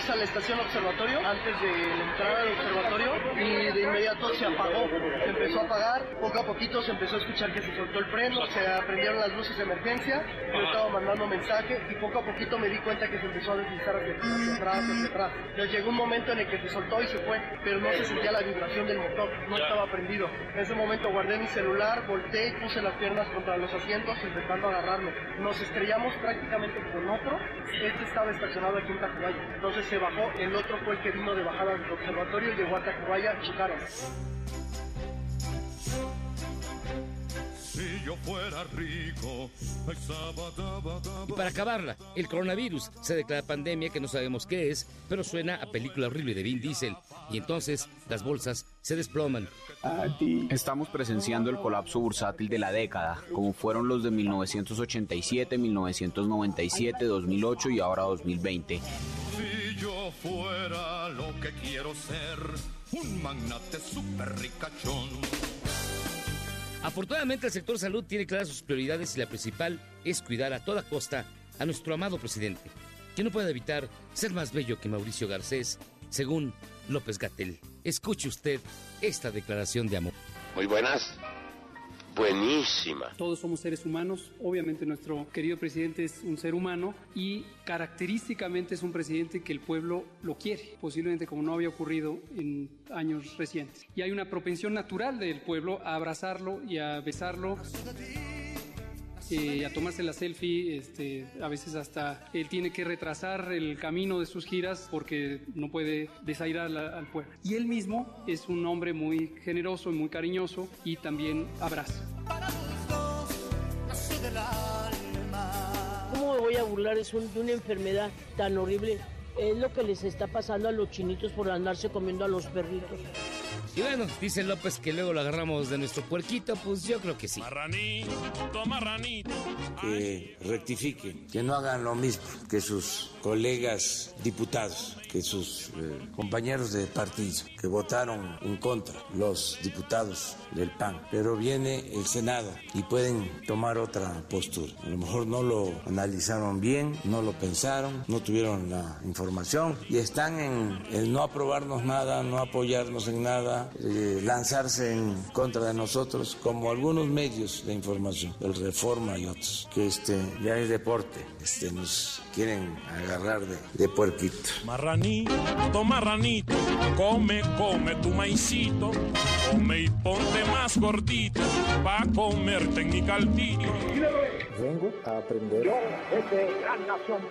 Llegamos a la estación observatorio antes de la entrada del observatorio y de inmediato se apagó. Se empezó a apagar, poco a poquito se empezó a escuchar que se soltó el freno, se aprendieron las luces de emergencia, yo estaba mandando mensaje y poco a poquito me di cuenta que se empezó a deslizar hacia, hacia atrás, hacia atrás. Entonces llegó un momento en el que se soltó y se fue, pero no se sentía la vibración del motor, no estaba prendido. En ese momento guardé mi celular, volteé y puse las piernas contra los asientos intentando agarrarlo. Nos estrellamos prácticamente con otro. Este estaba estacionado aquí en Tacubaya. Entonces se bajó, el otro fue el que vino de bajada del observatorio y llegó a Tacubaya, chocaron. Si yo fuera rico. Y para acabarla, el coronavirus se declara pandemia que no sabemos qué es, pero suena a película horrible de Vin Diesel. Y entonces las bolsas se desploman. Estamos presenciando el colapso bursátil de la década, como fueron los de 1987, 1997, 2008 y ahora 2020. Yo fuera lo que quiero ser, un magnate super ricachón. Afortunadamente el sector salud tiene claras sus prioridades y la principal es cuidar a toda costa a nuestro amado presidente, que no puede evitar ser más bello que Mauricio Garcés, según López Gatel. Escuche usted esta declaración de amor. Muy buenas. Buenísima. Todos somos seres humanos. Obviamente nuestro querido presidente es un ser humano y característicamente es un presidente que el pueblo lo quiere, posiblemente como no había ocurrido en años recientes. Y hay una propensión natural del pueblo a abrazarlo y a besarlo. Eh, a tomarse la selfie, este, a veces hasta él tiene que retrasar el camino de sus giras porque no puede desairar al pueblo. Y él mismo es un hombre muy generoso y muy cariñoso y también abraza. ¿Cómo me voy a burlar de una enfermedad tan horrible? Es lo que les está pasando a los chinitos por andarse comiendo a los perritos. Y bueno, dice López que luego lo agarramos de nuestro puerquito, pues yo creo que sí. Marranito, marranito. Que rectifiquen, que no hagan lo mismo que sus colegas diputados, que sus eh, compañeros de partido, que votaron en contra, los diputados del PAN. Pero viene el Senado y pueden tomar otra postura. A lo mejor no lo analizaron bien, no lo pensaron, no tuvieron la información y están en el no aprobarnos nada, no apoyarnos en nada eh, lanzarse en contra de nosotros, como algunos medios de información, el Reforma y otros, que este, ya es deporte, este, nos quieren agarrar de, de puerquito. Marranito, marranito, come, come tu maicito, come y ponte más gordito, pa' comerte en mi caldito. Vengo a aprender. Yo, este gran nación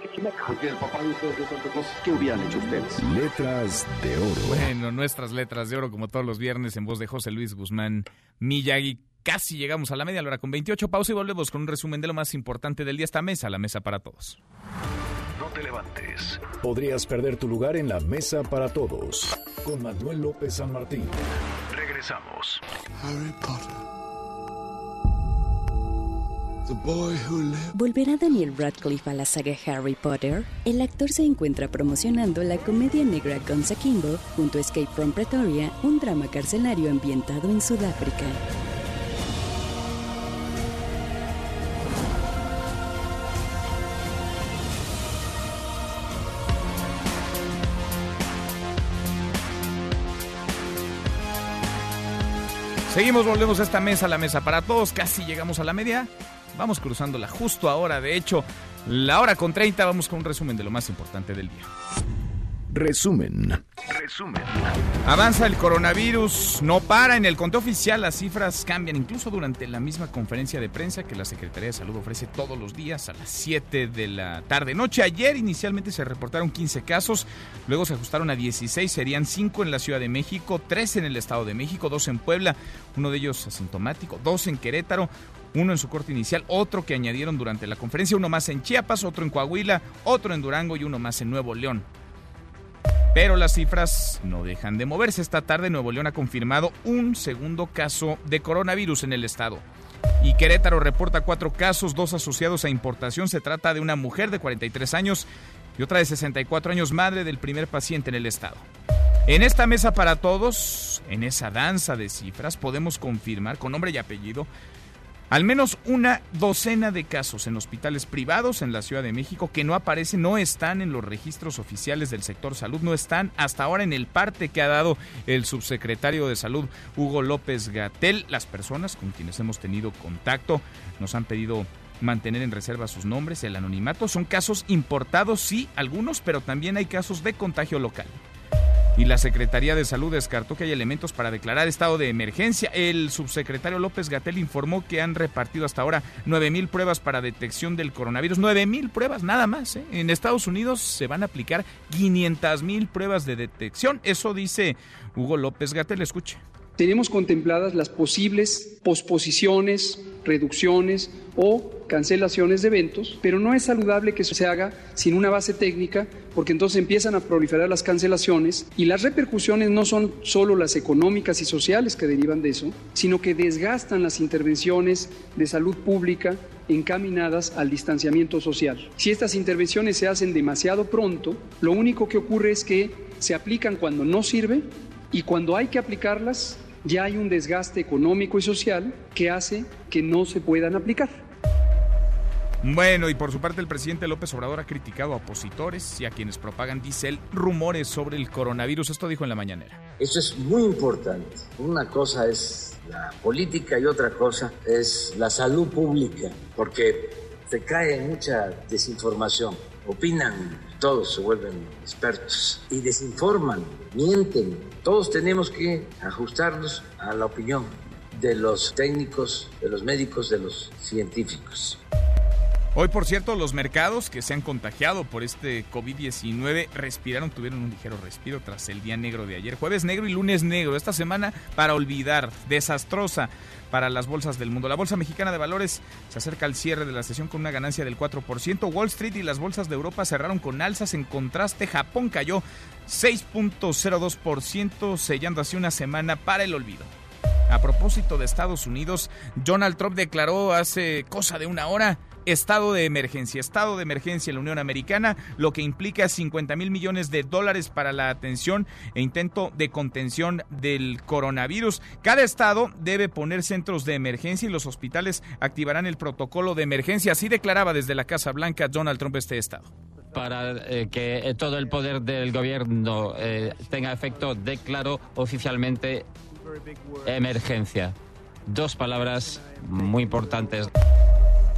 Porque el papá de ustedes de Santa Cruz, ¿qué hubieran hecho ustedes? Letras de oro. Bueno, nuestras letras de oro, como todos los viernes, en voz de José Luis Guzmán Miyagi. Casi llegamos a la media hora con 28 pausa y volvemos con un resumen de lo más importante del día. Esta mesa, la mesa para todos. No te levantes. Podrías perder tu lugar en la mesa para todos. Con Manuel López San Martín. Regresamos. Harry Potter. ¿Volverá Daniel Radcliffe a la saga Harry Potter? El actor se encuentra promocionando la comedia negra Guns Akimbo junto a Escape from Pretoria, un drama carcelario ambientado en Sudáfrica. Seguimos, volvemos a esta mesa, la mesa para todos. Casi llegamos a la media. Vamos cruzándola justo ahora. De hecho, la hora con 30 vamos con un resumen de lo más importante del día. Resumen. Resumen. Avanza el coronavirus, no para. En el conteo oficial las cifras cambian, incluso durante la misma conferencia de prensa que la Secretaría de Salud ofrece todos los días a las 7 de la tarde-noche. Ayer inicialmente se reportaron 15 casos, luego se ajustaron a 16, serían 5 en la Ciudad de México, 3 en el Estado de México, 2 en Puebla, uno de ellos asintomático, 2 en Querétaro, uno en su corte inicial, otro que añadieron durante la conferencia, uno más en Chiapas, otro en Coahuila, otro en Durango y uno más en Nuevo León. Pero las cifras no dejan de moverse. Esta tarde Nuevo León ha confirmado un segundo caso de coronavirus en el estado. Y Querétaro reporta cuatro casos, dos asociados a importación. Se trata de una mujer de 43 años y otra de 64 años, madre del primer paciente en el estado. En esta mesa para todos, en esa danza de cifras, podemos confirmar con nombre y apellido al menos una docena de casos en hospitales privados en la Ciudad de México que no aparecen, no están en los registros oficiales del sector salud, no están hasta ahora en el parte que ha dado el subsecretario de Salud Hugo López Gatel. Las personas con quienes hemos tenido contacto nos han pedido mantener en reserva sus nombres, el anonimato. Son casos importados, sí, algunos, pero también hay casos de contagio local y la Secretaría de Salud descartó que hay elementos para declarar estado de emergencia. El subsecretario López Gatel informó que han repartido hasta ahora 9.000 pruebas para detección del coronavirus. 9.000 pruebas, nada más. ¿eh? En Estados Unidos se van a aplicar 500.000 pruebas de detección. Eso dice Hugo López Gatel. Escuche. Tenemos contempladas las posibles posposiciones, reducciones o cancelaciones de eventos, pero no es saludable que eso se haga sin una base técnica, porque entonces empiezan a proliferar las cancelaciones y las repercusiones no son solo las económicas y sociales que derivan de eso, sino que desgastan las intervenciones de salud pública encaminadas al distanciamiento social. Si estas intervenciones se hacen demasiado pronto, lo único que ocurre es que se aplican cuando no sirve y cuando hay que aplicarlas ya hay un desgaste económico y social que hace que no se puedan aplicar. Bueno, y por su parte el presidente López Obrador ha criticado a opositores y a quienes propagan, dice él, rumores sobre el coronavirus. Esto dijo en la mañanera. Eso es muy importante. Una cosa es la política y otra cosa es la salud pública, porque se cae mucha desinformación. Opinan, todos se vuelven expertos y desinforman, mienten. Todos tenemos que ajustarnos a la opinión de los técnicos, de los médicos, de los científicos. Hoy, por cierto, los mercados que se han contagiado por este COVID-19 respiraron, tuvieron un ligero respiro tras el día negro de ayer. Jueves negro y lunes negro. Esta semana para olvidar, desastrosa para las bolsas del mundo. La Bolsa Mexicana de Valores se acerca al cierre de la sesión con una ganancia del 4%. Wall Street y las bolsas de Europa cerraron con alzas. En contraste, Japón cayó 6.02%, sellando así una semana para el olvido. A propósito de Estados Unidos, Donald Trump declaró hace cosa de una hora estado de emergencia. Estado de emergencia en la Unión Americana, lo que implica 50 mil millones de dólares para la atención e intento de contención del coronavirus. Cada estado debe poner centros de emergencia y los hospitales activarán el protocolo de emergencia. Así declaraba desde la Casa Blanca Donald Trump este estado para eh, que eh, todo el poder del gobierno eh, tenga efecto, declaró oficialmente emergencia. Dos palabras muy importantes.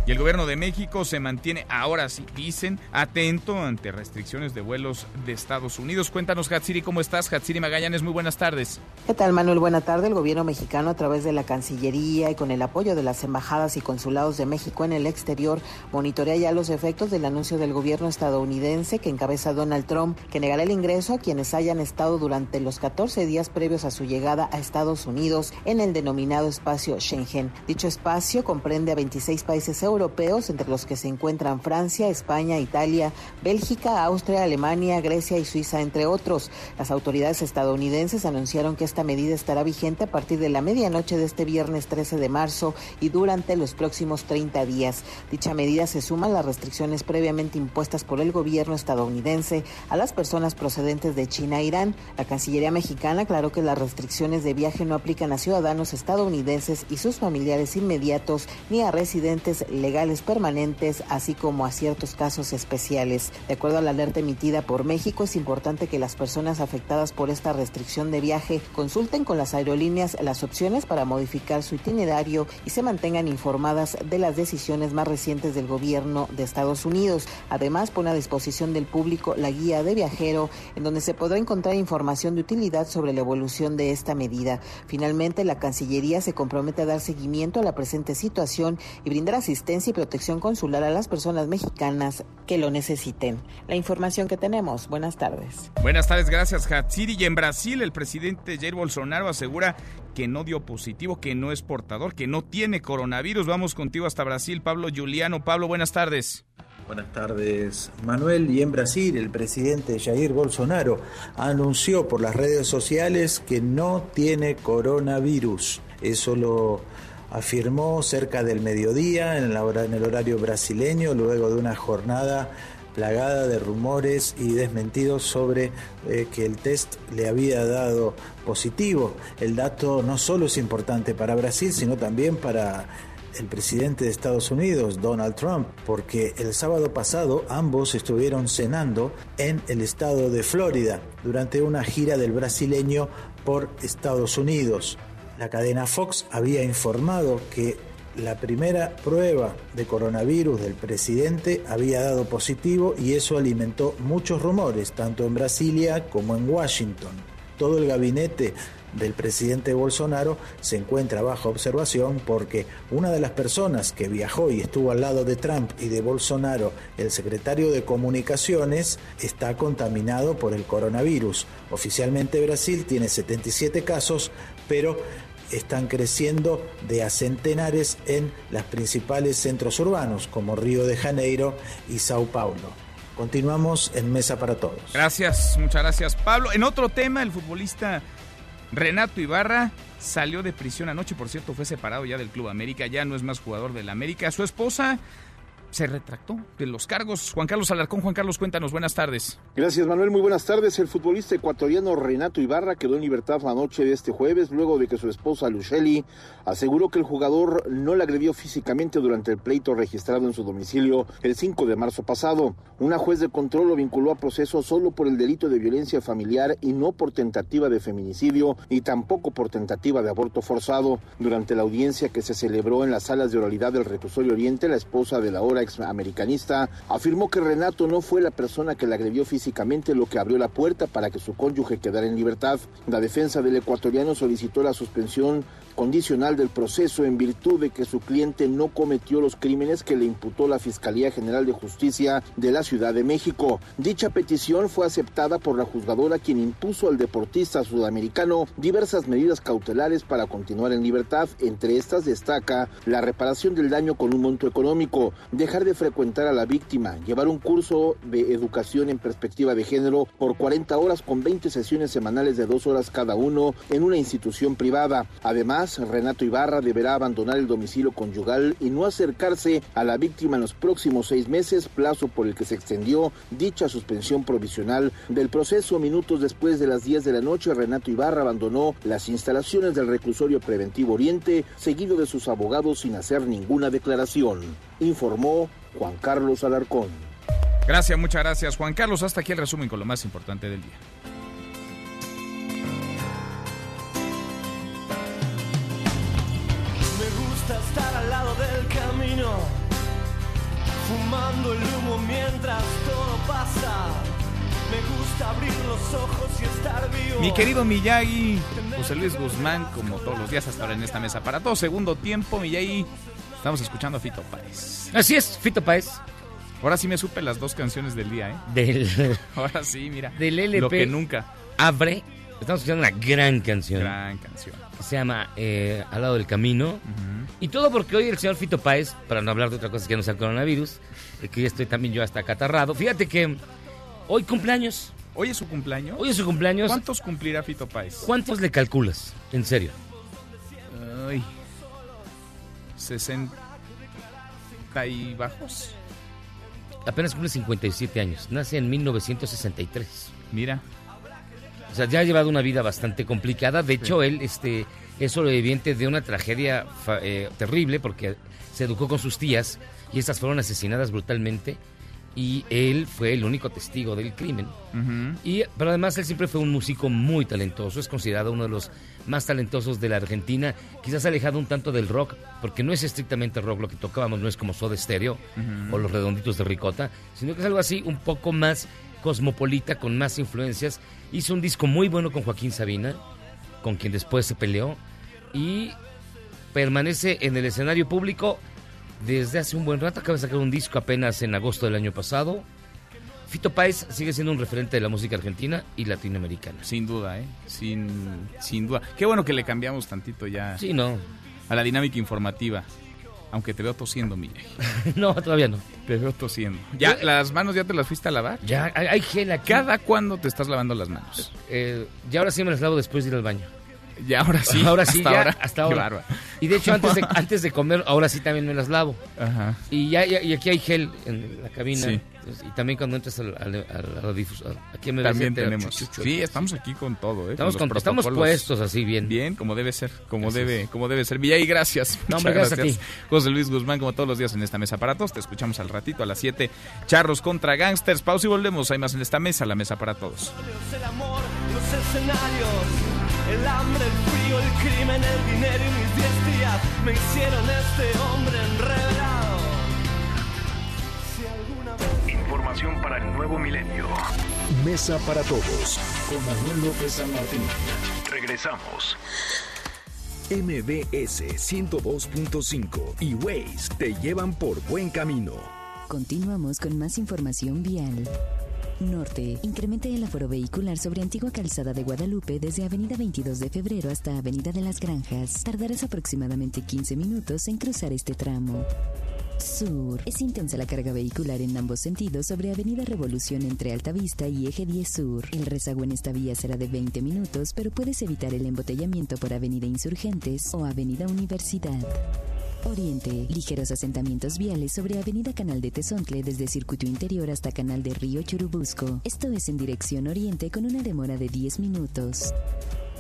Y el gobierno de México se mantiene, ahora sí, dicen, atento ante restricciones de vuelos de Estados Unidos. Cuéntanos, Hatsiri, ¿cómo estás? Hatsiri Magallanes, muy buenas tardes. ¿Qué tal, Manuel? Buena tarde. El gobierno mexicano, a través de la Cancillería y con el apoyo de las embajadas y consulados de México en el exterior, monitorea ya los efectos del anuncio del gobierno estadounidense que encabeza Donald Trump, que negará el ingreso a quienes hayan estado durante los 14 días previos a su llegada a Estados Unidos en el denominado espacio Schengen. Dicho espacio comprende a 26 países europeos europeos, entre los que se encuentran Francia, España, Italia, Bélgica, Austria, Alemania, Grecia y Suiza, entre otros. Las autoridades estadounidenses anunciaron que esta medida estará vigente a partir de la medianoche de este viernes 13 de marzo y durante los próximos 30 días. Dicha medida se suma a las restricciones previamente impuestas por el gobierno estadounidense a las personas procedentes de China e Irán. La Cancillería mexicana aclaró que las restricciones de viaje no aplican a ciudadanos estadounidenses y sus familiares inmediatos ni a residentes ilegales permanentes, así como a ciertos casos especiales. De acuerdo a la alerta emitida por México, es importante que las personas afectadas por esta restricción de viaje consulten con las aerolíneas las opciones para modificar su itinerario y se mantengan informadas de las decisiones más recientes del gobierno de Estados Unidos. Además, pone a disposición del público la guía de viajero, en donde se podrá encontrar información de utilidad sobre la evolución de esta medida. Finalmente, la Cancillería se compromete a dar seguimiento a la presente situación y brindar asistencia y protección consular a las personas mexicanas que lo necesiten. La información que tenemos. Buenas tardes. Buenas tardes, gracias, Hatsiri. Y en Brasil, el presidente Jair Bolsonaro asegura que no dio positivo, que no es portador, que no tiene coronavirus. Vamos contigo hasta Brasil, Pablo Juliano. Pablo, buenas tardes. Buenas tardes, Manuel. Y en Brasil, el presidente Jair Bolsonaro anunció por las redes sociales que no tiene coronavirus. Eso lo afirmó cerca del mediodía en, en el horario brasileño, luego de una jornada plagada de rumores y desmentidos sobre eh, que el test le había dado positivo. El dato no solo es importante para Brasil, sino también para el presidente de Estados Unidos, Donald Trump, porque el sábado pasado ambos estuvieron cenando en el estado de Florida durante una gira del brasileño por Estados Unidos. La cadena Fox había informado que la primera prueba de coronavirus del presidente había dado positivo y eso alimentó muchos rumores, tanto en Brasilia como en Washington. Todo el gabinete del presidente Bolsonaro se encuentra bajo observación porque una de las personas que viajó y estuvo al lado de Trump y de Bolsonaro, el secretario de Comunicaciones, está contaminado por el coronavirus. Oficialmente Brasil tiene 77 casos, pero están creciendo de a centenares en los principales centros urbanos como Río de Janeiro y Sao Paulo. Continuamos en Mesa para Todos. Gracias, muchas gracias Pablo. En otro tema, el futbolista Renato Ibarra salió de prisión anoche, por cierto, fue separado ya del Club América, ya no es más jugador del América. Su esposa se retractó de los cargos. Juan Carlos Alarcón, Juan Carlos, cuéntanos, buenas tardes. Gracias, Manuel, muy buenas tardes. El futbolista ecuatoriano Renato Ibarra quedó en libertad la noche de este jueves, luego de que su esposa Lucheli aseguró que el jugador no la agredió físicamente durante el pleito registrado en su domicilio el 5 de marzo pasado. Una juez de control lo vinculó a proceso solo por el delito de violencia familiar y no por tentativa de feminicidio y tampoco por tentativa de aborto forzado. Durante la audiencia que se celebró en las salas de oralidad del reclusorio Oriente, la esposa de la hora ex americanista, afirmó que Renato no fue la persona que la agredió físicamente lo que abrió la puerta para que su cónyuge quedara en libertad. La defensa del ecuatoriano solicitó la suspensión condicional del proceso en virtud de que su cliente no cometió los crímenes que le imputó la Fiscalía General de Justicia de la Ciudad de México. Dicha petición fue aceptada por la juzgadora quien impuso al deportista sudamericano diversas medidas cautelares para continuar en libertad. Entre estas destaca la reparación del daño con un monto económico, dejar de frecuentar a la víctima, llevar un curso de educación en perspectiva de género por 40 horas con 20 sesiones semanales de dos horas cada uno en una institución privada. Además, Renato Ibarra deberá abandonar el domicilio conyugal y no acercarse a la víctima en los próximos seis meses, plazo por el que se extendió dicha suspensión provisional del proceso. Minutos después de las 10 de la noche, Renato Ibarra abandonó las instalaciones del reclusorio preventivo Oriente, seguido de sus abogados sin hacer ninguna declaración, informó Juan Carlos Alarcón. Gracias, muchas gracias Juan Carlos. Hasta aquí el resumen con lo más importante del día. Estar al lado del camino, fumando el humo mientras todo pasa. Me gusta abrir los ojos y estar vivo. Mi querido Miyagi, José Luis Guzmán, como todos los días hasta ahora en esta mesa para todo segundo tiempo, Miyagi, estamos escuchando a Fito Páez. Así es, Fito Páez. Ahora sí me supe las dos canciones del día, ¿eh? Del, Ahora sí, mira. Del LP. Lo que nunca. Abre. Estamos escuchando una gran canción. Gran canción. Que se llama eh, Al lado del camino. Y todo porque hoy el señor Fito Páez, para no hablar de otra cosa que no sea el coronavirus, eh, que ya estoy también yo hasta acatarrado. Fíjate que hoy cumpleaños. ¿Hoy es su cumpleaños? Hoy es su cumpleaños. ¿Cuántos cumplirá Fito Páez? ¿Cuántos le calculas? En serio. Ay. 60 y bajos. Apenas cumple 57 años. Nace en 1963. Mira. O sea, ya ha llevado una vida bastante complicada. De hecho, él este, es sobreviviente de una tragedia eh, terrible porque se educó con sus tías y estas fueron asesinadas brutalmente y él fue el único testigo del crimen. y, pero además él siempre fue un músico muy talentoso, es considerado uno de los más talentosos de la Argentina, quizás alejado un tanto del rock, porque no es estrictamente rock lo que tocábamos, no es como Soda Stereo o Los Redonditos de Ricota, sino que es algo así un poco más cosmopolita, con más influencias. Hizo un disco muy bueno con Joaquín Sabina, con quien después se peleó, y permanece en el escenario público desde hace un buen rato. Acaba de sacar un disco apenas en agosto del año pasado. Fito Páez sigue siendo un referente de la música argentina y latinoamericana. Sin duda, ¿eh? Sin, sin duda. Qué bueno que le cambiamos tantito ya. Sí, no. A la dinámica informativa. Aunque te veo tosiendo, Miguel. no, todavía no. Te veo tosiendo. ¿Ya las manos ya te las fuiste a lavar? Ya, hay, gel aquí. ¿Cada cuándo te estás lavando las manos? Eh, ya ahora sí me las lavo después de ir al baño. Ya ahora sí. Ahora sí, hasta ahora. Hasta ahora. Y de hecho, antes de, antes de comer, ahora sí también me las lavo. Ajá. Y, ya, y aquí hay gel en la cabina. Sí. Y también cuando entras al, al, Aquí me También tenemos. sí, estamos aquí con todo. ¿eh? Estamos, con estamos puestos así bien. Bien, como debe ser. Como debe como debe ser. y gracias. No, gracias, gracias, a ti. José Luis Guzmán, como todos los días en esta mesa para todos. Te escuchamos al ratito a las 7. Charros contra gangsters. Pausa y volvemos. Hay más en esta mesa, la mesa para todos. El amor, los escenarios. El hambre, el frío, el crimen, el dinero y mis diez días me hicieron este hombre enredado. Información para el nuevo milenio. Mesa para todos con Manuel López San Martín. Regresamos. MBS 102.5 y Waze te llevan por buen camino. Continuamos con más información vial. Norte. Incrementa el aforo vehicular sobre antigua calzada de Guadalupe desde Avenida 22 de Febrero hasta Avenida de las Granjas. Tardarás aproximadamente 15 minutos en cruzar este tramo. Sur. Es intensa la carga vehicular en ambos sentidos sobre Avenida Revolución entre Altavista y Eje 10 Sur. El rezago en esta vía será de 20 minutos, pero puedes evitar el embotellamiento por Avenida Insurgentes o Avenida Universidad. Oriente. Ligeros asentamientos viales sobre Avenida Canal de Tezontle desde Circuito Interior hasta Canal de Río Churubusco. Esto es en dirección oriente con una demora de 10 minutos.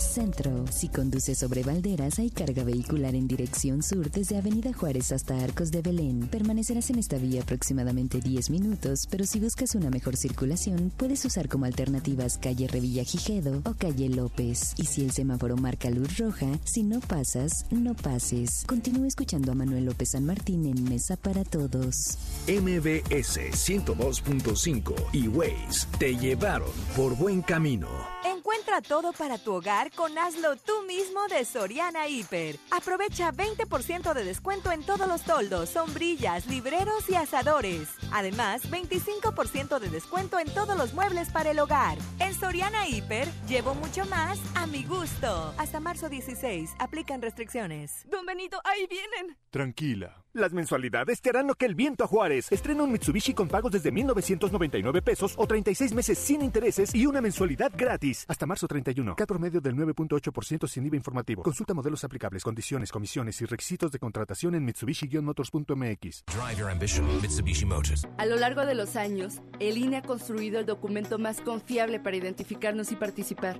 Centro. Si conduce sobre Valderas, hay carga vehicular en dirección sur desde Avenida Juárez hasta Arcos de Belén. Permanecerás en esta vía aproximadamente 10 minutos, pero si buscas una mejor circulación, puedes usar como alternativas calle Revilla Gijedo o calle López. Y si el semáforo marca luz roja, si no pasas, no pases. Continúa escuchando a Manuel López San Martín en Mesa para Todos. MBS 102.5 y Waze te llevaron por buen camino. Encuentra todo para tu hogar con Hazlo tú mismo de Soriana Hiper. Aprovecha 20% de descuento en todos los toldos, sombrillas, libreros y asadores. Además, 25% de descuento en todos los muebles para el hogar. En Soriana Hiper, llevo mucho más a mi gusto. Hasta marzo 16, aplican restricciones. Don Benito, ahí vienen. Tranquila. Las mensualidades te harán lo que el viento a Juárez. Estrena un Mitsubishi con pagos desde 1,999 pesos o 36 meses sin intereses y una mensualidad gratis. Hasta marzo 31. Cat promedio del 9.8% sin IVA informativo. Consulta modelos aplicables, condiciones, comisiones y requisitos de contratación en Mitsubishi-motors.mx. Drive your ambition, Mitsubishi Motors. A lo largo de los años, el INE ha construido el documento más confiable para identificarnos y participar.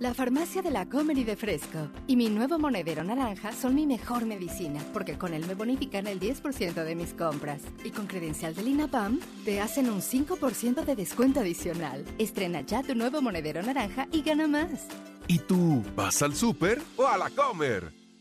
La farmacia de la Comer y de Fresco y mi nuevo monedero naranja son mi mejor medicina, porque con él me bonifican el 10% de mis compras. Y con credencial del INAPAM, te hacen un 5% de descuento adicional. Estrena ya tu nuevo monedero naranja y gana más. ¿Y tú vas al súper o a la Comer?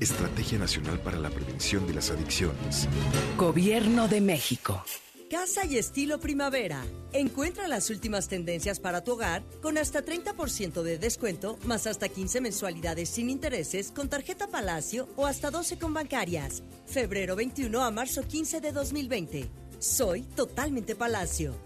Estrategia Nacional para la Prevención de las Adicciones. Gobierno de México. Casa y estilo primavera. Encuentra las últimas tendencias para tu hogar con hasta 30% de descuento, más hasta 15 mensualidades sin intereses con tarjeta Palacio o hasta 12 con bancarias. Febrero 21 a marzo 15 de 2020. Soy totalmente Palacio.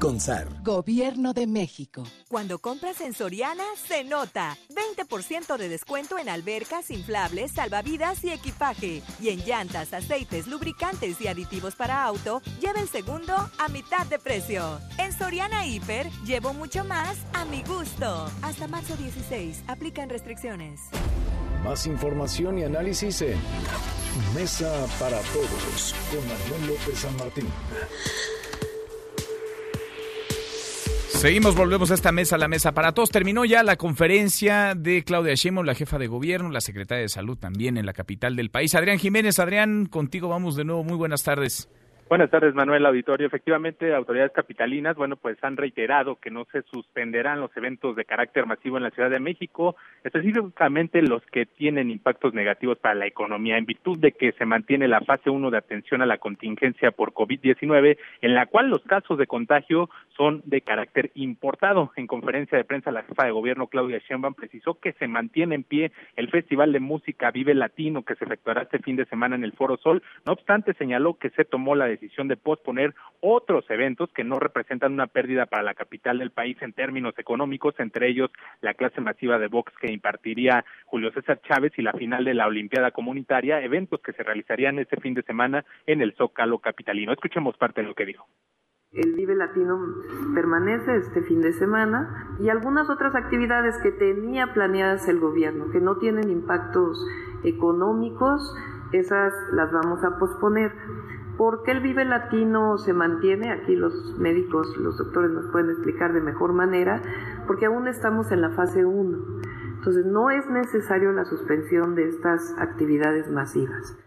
Consar. Gobierno de México. Cuando compras en Soriana, se nota. 20% de descuento en albercas, inflables, salvavidas y equipaje. Y en llantas, aceites, lubricantes y aditivos para auto, lleva el segundo a mitad de precio. En Soriana Hiper, llevo mucho más a mi gusto. Hasta marzo 16, aplican restricciones. Más información y análisis en Mesa para Todos con Manuel López San Martín. Seguimos, volvemos a esta mesa, la mesa para todos. Terminó ya la conferencia de Claudia Sheinbaum, la jefa de gobierno, la secretaria de salud también en la capital del país. Adrián Jiménez, Adrián, contigo vamos de nuevo. Muy buenas tardes. Buenas tardes, Manuel Auditorio. Efectivamente, autoridades capitalinas, bueno, pues han reiterado que no se suspenderán los eventos de carácter masivo en la Ciudad de México, específicamente los que tienen impactos negativos para la economía, en virtud de que se mantiene la fase 1 de atención a la contingencia por COVID-19, en la cual los casos de contagio son de carácter importado. En conferencia de prensa, la jefa de gobierno, Claudia Sheinbaum, precisó que se mantiene en pie el Festival de Música Vive Latino que se efectuará este fin de semana en el Foro Sol. No obstante, señaló que se tomó la decisión decisión de posponer otros eventos que no representan una pérdida para la capital del país en términos económicos, entre ellos la clase masiva de box que impartiría Julio César Chávez y la final de la Olimpiada Comunitaria, eventos que se realizarían este fin de semana en el Zócalo capitalino. Escuchemos parte de lo que dijo. El Vive Latino permanece este fin de semana y algunas otras actividades que tenía planeadas el gobierno, que no tienen impactos económicos, esas las vamos a posponer. ¿Por qué el Vive Latino se mantiene? Aquí los médicos, los doctores nos pueden explicar de mejor manera, porque aún estamos en la fase 1. Entonces no es necesario la suspensión de estas actividades masivas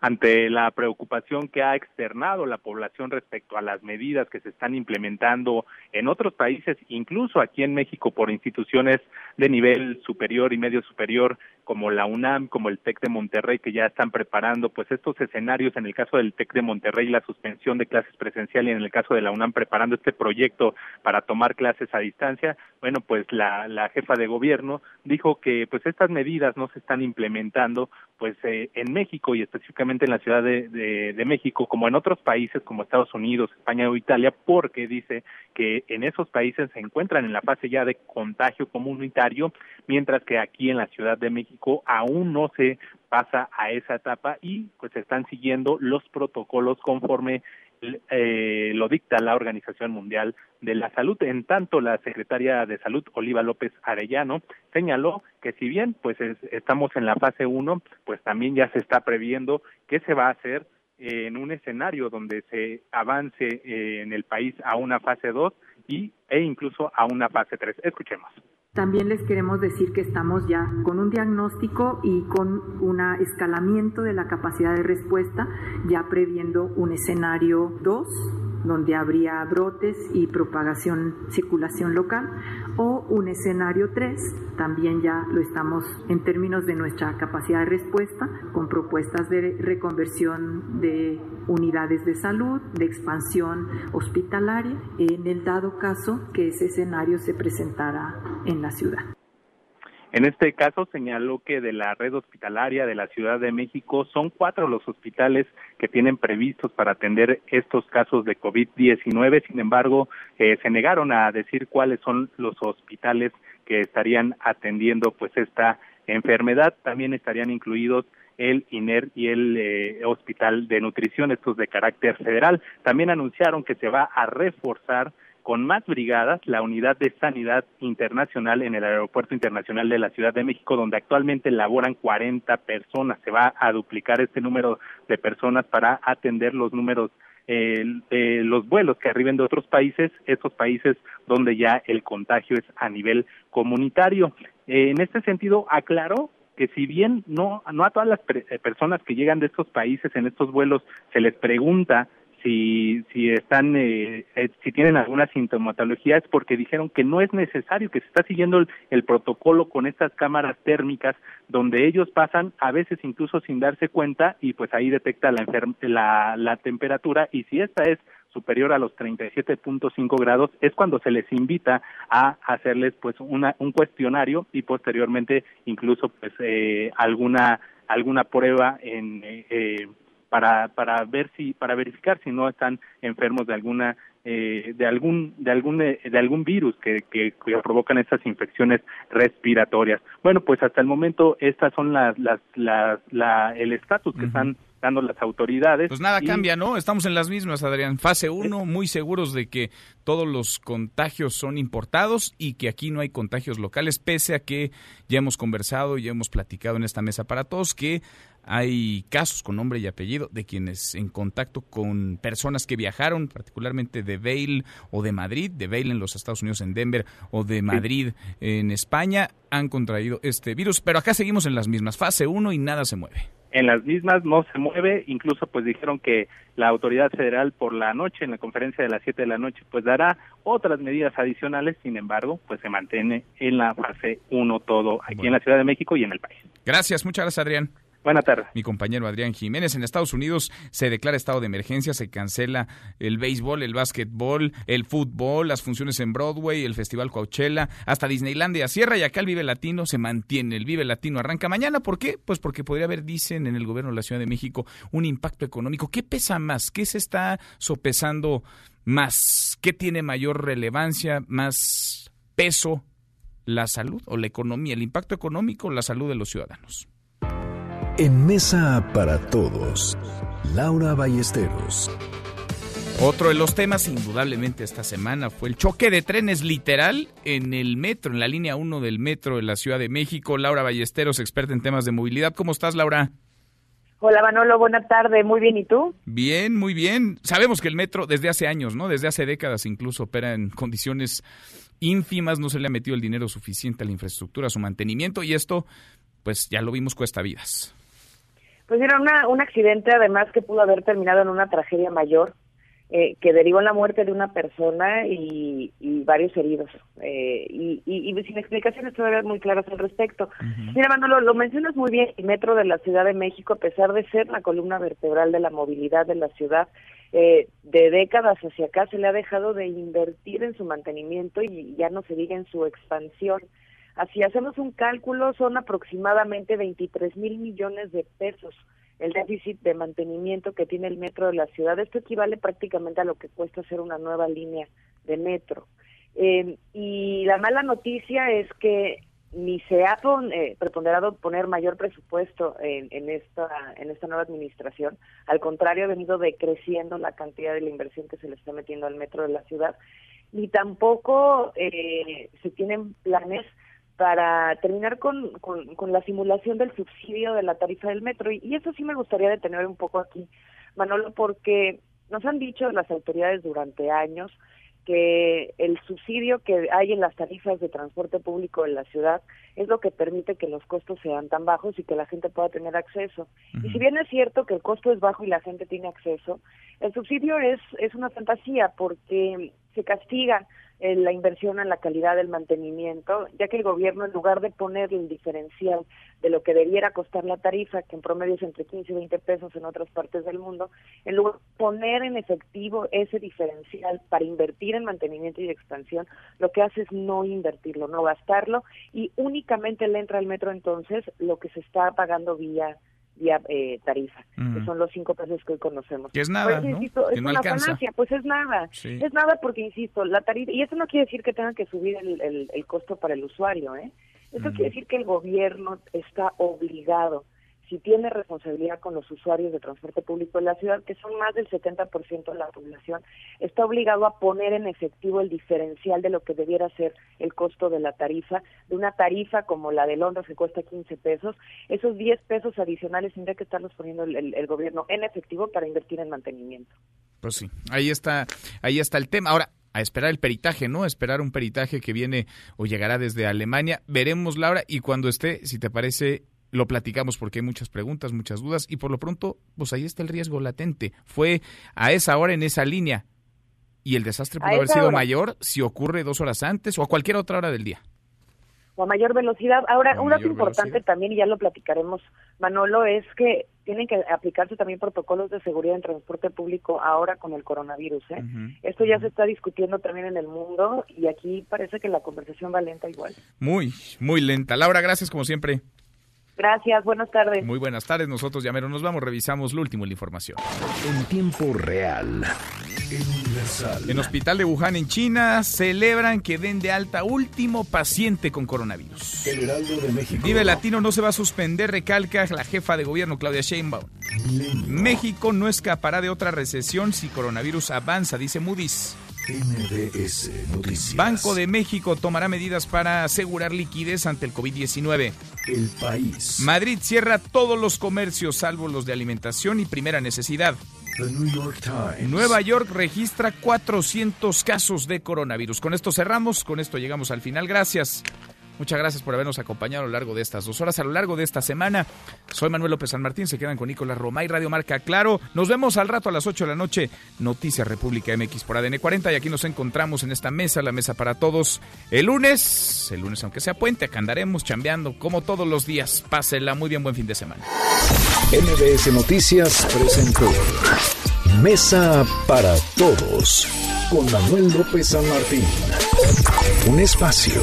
ante la preocupación que ha externado la población respecto a las medidas que se están implementando en otros países, incluso aquí en México por instituciones de nivel superior y medio superior como la UNAM, como el TEC de Monterrey, que ya están preparando pues estos escenarios, en el caso del TEC de Monterrey, la suspensión de clases presenciales y en el caso de la UNAM preparando este proyecto para tomar clases a distancia, bueno, pues la, la jefa de gobierno dijo que pues estas medidas no se están implementando pues eh, en México y específicamente en la Ciudad de, de, México, como en otros países como Estados Unidos, España o Italia, porque dice que en esos países se encuentran en la fase ya de contagio comunitario, mientras que aquí en la Ciudad de México aún no se pasa a esa etapa y pues están siguiendo los protocolos conforme eh, lo dicta la Organización Mundial de la Salud. En tanto, la secretaria de Salud, Oliva López Arellano, señaló que si bien pues estamos en la fase 1, pues también ya se está previendo qué se va a hacer en un escenario donde se avance eh, en el país a una fase 2 y e incluso a una fase 3. Escuchemos. También les queremos decir que estamos ya con un diagnóstico y con un escalamiento de la capacidad de respuesta, ya previendo un escenario 2 donde habría brotes y propagación, circulación local, o un escenario 3, también ya lo estamos en términos de nuestra capacidad de respuesta, con propuestas de reconversión de unidades de salud, de expansión hospitalaria, en el dado caso que ese escenario se presentara en la ciudad. En este caso señaló que de la red hospitalaria de la Ciudad de México son cuatro los hospitales que tienen previstos para atender estos casos de COVID-19. Sin embargo, eh, se negaron a decir cuáles son los hospitales que estarían atendiendo pues esta enfermedad. También estarían incluidos el INER y el eh, Hospital de Nutrición, estos de carácter federal. También anunciaron que se va a reforzar con más brigadas la unidad de sanidad internacional en el Aeropuerto Internacional de la Ciudad de México, donde actualmente laboran 40 personas. Se va a duplicar este número de personas para atender los números los vuelos que arriben de otros países, esos países donde ya el contagio es a nivel comunitario. en este sentido, aclaró que si bien no, no a todas las personas que llegan de estos países en estos vuelos se les pregunta si, si están, eh, eh, si tienen alguna sintomatología es porque dijeron que no es necesario, que se está siguiendo el, protocolo con estas cámaras térmicas donde ellos pasan a veces incluso sin darse cuenta y pues ahí detecta la, la, la temperatura y si esta es superior a los 37.5 grados es cuando se les invita a hacerles pues una, un cuestionario y posteriormente incluso pues eh, alguna alguna prueba en eh, para para ver si para verificar si no están enfermos de alguna eh, de algún de algún eh, de algún virus que, que, provocan estas infecciones respiratorias. Bueno pues hasta el momento estas son las las las la, el estatus que están dando las autoridades. Pues nada cambia, ¿no? Estamos en las mismas, Adrián. Fase 1, muy seguros de que todos los contagios son importados y que aquí no hay contagios locales, pese a que ya hemos conversado y ya hemos platicado en esta mesa para todos que hay casos con nombre y apellido de quienes en contacto con personas que viajaron, particularmente de Vail o de Madrid, de Vail en los Estados Unidos, en Denver, o de Madrid en España, han contraído este virus. Pero acá seguimos en las mismas, fase 1 y nada se mueve en las mismas no se mueve, incluso pues dijeron que la autoridad federal por la noche, en la conferencia de las 7 de la noche, pues dará otras medidas adicionales, sin embargo, pues se mantiene en la fase 1 todo aquí en la Ciudad de México y en el país. Gracias, muchas gracias Adrián. Buenas tardes. Mi compañero Adrián Jiménez. En Estados Unidos se declara estado de emergencia, se cancela el béisbol, el básquetbol, el fútbol, las funciones en Broadway, el Festival Coachella, hasta Disneylandia cierra y acá el Vive Latino se mantiene. El Vive Latino arranca mañana. ¿Por qué? Pues porque podría haber, dicen en el gobierno de la Ciudad de México, un impacto económico. ¿Qué pesa más? ¿Qué se está sopesando más? ¿Qué tiene mayor relevancia, más peso? ¿La salud o la economía? ¿El impacto económico o la salud de los ciudadanos? En Mesa para Todos, Laura Ballesteros. Otro de los temas, indudablemente, esta semana fue el choque de trenes literal en el metro, en la línea 1 del metro de la Ciudad de México. Laura Ballesteros, experta en temas de movilidad. ¿Cómo estás, Laura? Hola, Manolo, buena tarde. Muy bien, ¿y tú? Bien, muy bien. Sabemos que el metro desde hace años, ¿no? Desde hace décadas incluso opera en condiciones ínfimas, no se le ha metido el dinero suficiente a la infraestructura, a su mantenimiento y esto, pues ya lo vimos, cuesta vidas. Pues era un accidente además que pudo haber terminado en una tragedia mayor, eh, que derivó en la muerte de una persona y, varios heridos. Eh, y, sin explicaciones todavía muy claras al respecto. Mira, Manolo, lo mencionas muy bien, el metro de la Ciudad de México, a pesar de ser la columna vertebral de la movilidad de la ciudad, eh, de décadas hacia acá se le ha dejado de invertir en su mantenimiento y ya no se diga en su expansión. Así hacemos un cálculo, son aproximadamente 23 mil millones de pesos el déficit de mantenimiento que tiene el metro de la ciudad. Esto equivale prácticamente a lo que cuesta hacer una nueva línea de metro. Eh, y la mala noticia es que ni se ha eh, preponderado poner mayor presupuesto en, en, esta en esta nueva administración. Al contrario, ha venido decreciendo la cantidad de la inversión que se le está metiendo al metro de la ciudad. Ni tampoco eh, se tienen planes para terminar con, con, la simulación del subsidio de la tarifa del metro. Y, eso sí me gustaría detener un poco aquí, Manolo, porque nos han dicho las autoridades durante años que el subsidio que hay en las tarifas de transporte público en la ciudad es lo que permite que los costos sean tan bajos y que la gente pueda tener acceso. Y si bien es cierto que el costo es bajo y la gente tiene acceso, el subsidio es, es una fantasía porque se castiga la inversión en la calidad del mantenimiento, ya que el gobierno, en lugar de poner el diferencial de lo que debiera costar la tarifa, que en promedio es entre 15 y 20 pesos en otras partes del mundo, en lugar de poner en efectivo ese diferencial para invertir en mantenimiento y expansión, lo que hace es no invertirlo, no gastarlo, y únicamente le entra al metro entonces lo que se está pagando vía vía eh, tarifa, que son los cinco pesos que hoy conocemos. Que es nada, pues, ¿no? es una falacia, pues es nada, es nada porque, insisto, la tarifa, y eso no quiere decir que tengan que subir el, el, costo para el usuario, ¿eh? Eso quiere decir que el gobierno está obligado si tiene responsabilidad con los usuarios de transporte público en la ciudad, que son más del 70% de la población, está obligado a poner en efectivo el diferencial de lo que debiera ser el costo de la tarifa, de una tarifa como la de Londres que cuesta 15 pesos, esos 10 pesos adicionales tendría que estarlos poniendo el, gobierno en efectivo para invertir en mantenimiento. Pues sí, ahí está, ahí está el tema. Ahora, a esperar el peritaje, ¿no? Esperar un peritaje que viene o llegará desde Alemania. Veremos, Laura, y cuando esté, si te parece, lo platicamos porque hay muchas preguntas, muchas dudas, y por lo pronto, pues ahí está el riesgo latente. Fue a esa hora en esa línea. Y el desastre puede haber sido mayor si ocurre dos horas antes o a cualquier otra hora del día o a mayor velocidad. Ahora, un dato importante también, y ya lo platicaremos, Manolo, es que tienen que aplicarse también protocolos de seguridad en transporte público ahora con el coronavirus. ¿eh? Esto ya se está discutiendo también en el mundo y aquí parece que la conversación va lenta igual. Muy, muy lenta. Laura, gracias como siempre. Gracias, buenas tardes. Muy buenas tardes, nosotros ya mero nos vamos, revisamos lo último en la información. En tiempo real. En Hospital de Wuhan, en China, celebran que den de alta último paciente con coronavirus. de México. Vive Latino no se va a suspender, recalca la jefa de gobierno Claudia Sheinbaum. México no escapará de otra recesión si coronavirus avanza, dice Moody's. MBS Noticias. Banco de México tomará medidas para asegurar liquidez ante el COVID-19. El país. Madrid cierra todos los comercios salvo los de alimentación y primera necesidad. The New York Times. Nueva York registra 400 casos de coronavirus. Con esto cerramos, con esto llegamos al final. Gracias. Muchas gracias por habernos acompañado a lo largo de estas dos horas, a lo largo de esta semana. Soy Manuel López San Martín, se quedan con Nicolás y Radio Marca Claro. Nos vemos al rato a las 8 de la noche, Noticias República MX por ADN 40 y aquí nos encontramos en esta mesa, la mesa para todos. El lunes, el lunes aunque sea puente, acá andaremos chambeando como todos los días. Pásela muy bien, buen fin de semana. MBS Noticias presentó Mesa para Todos con Manuel López San Martín. Un espacio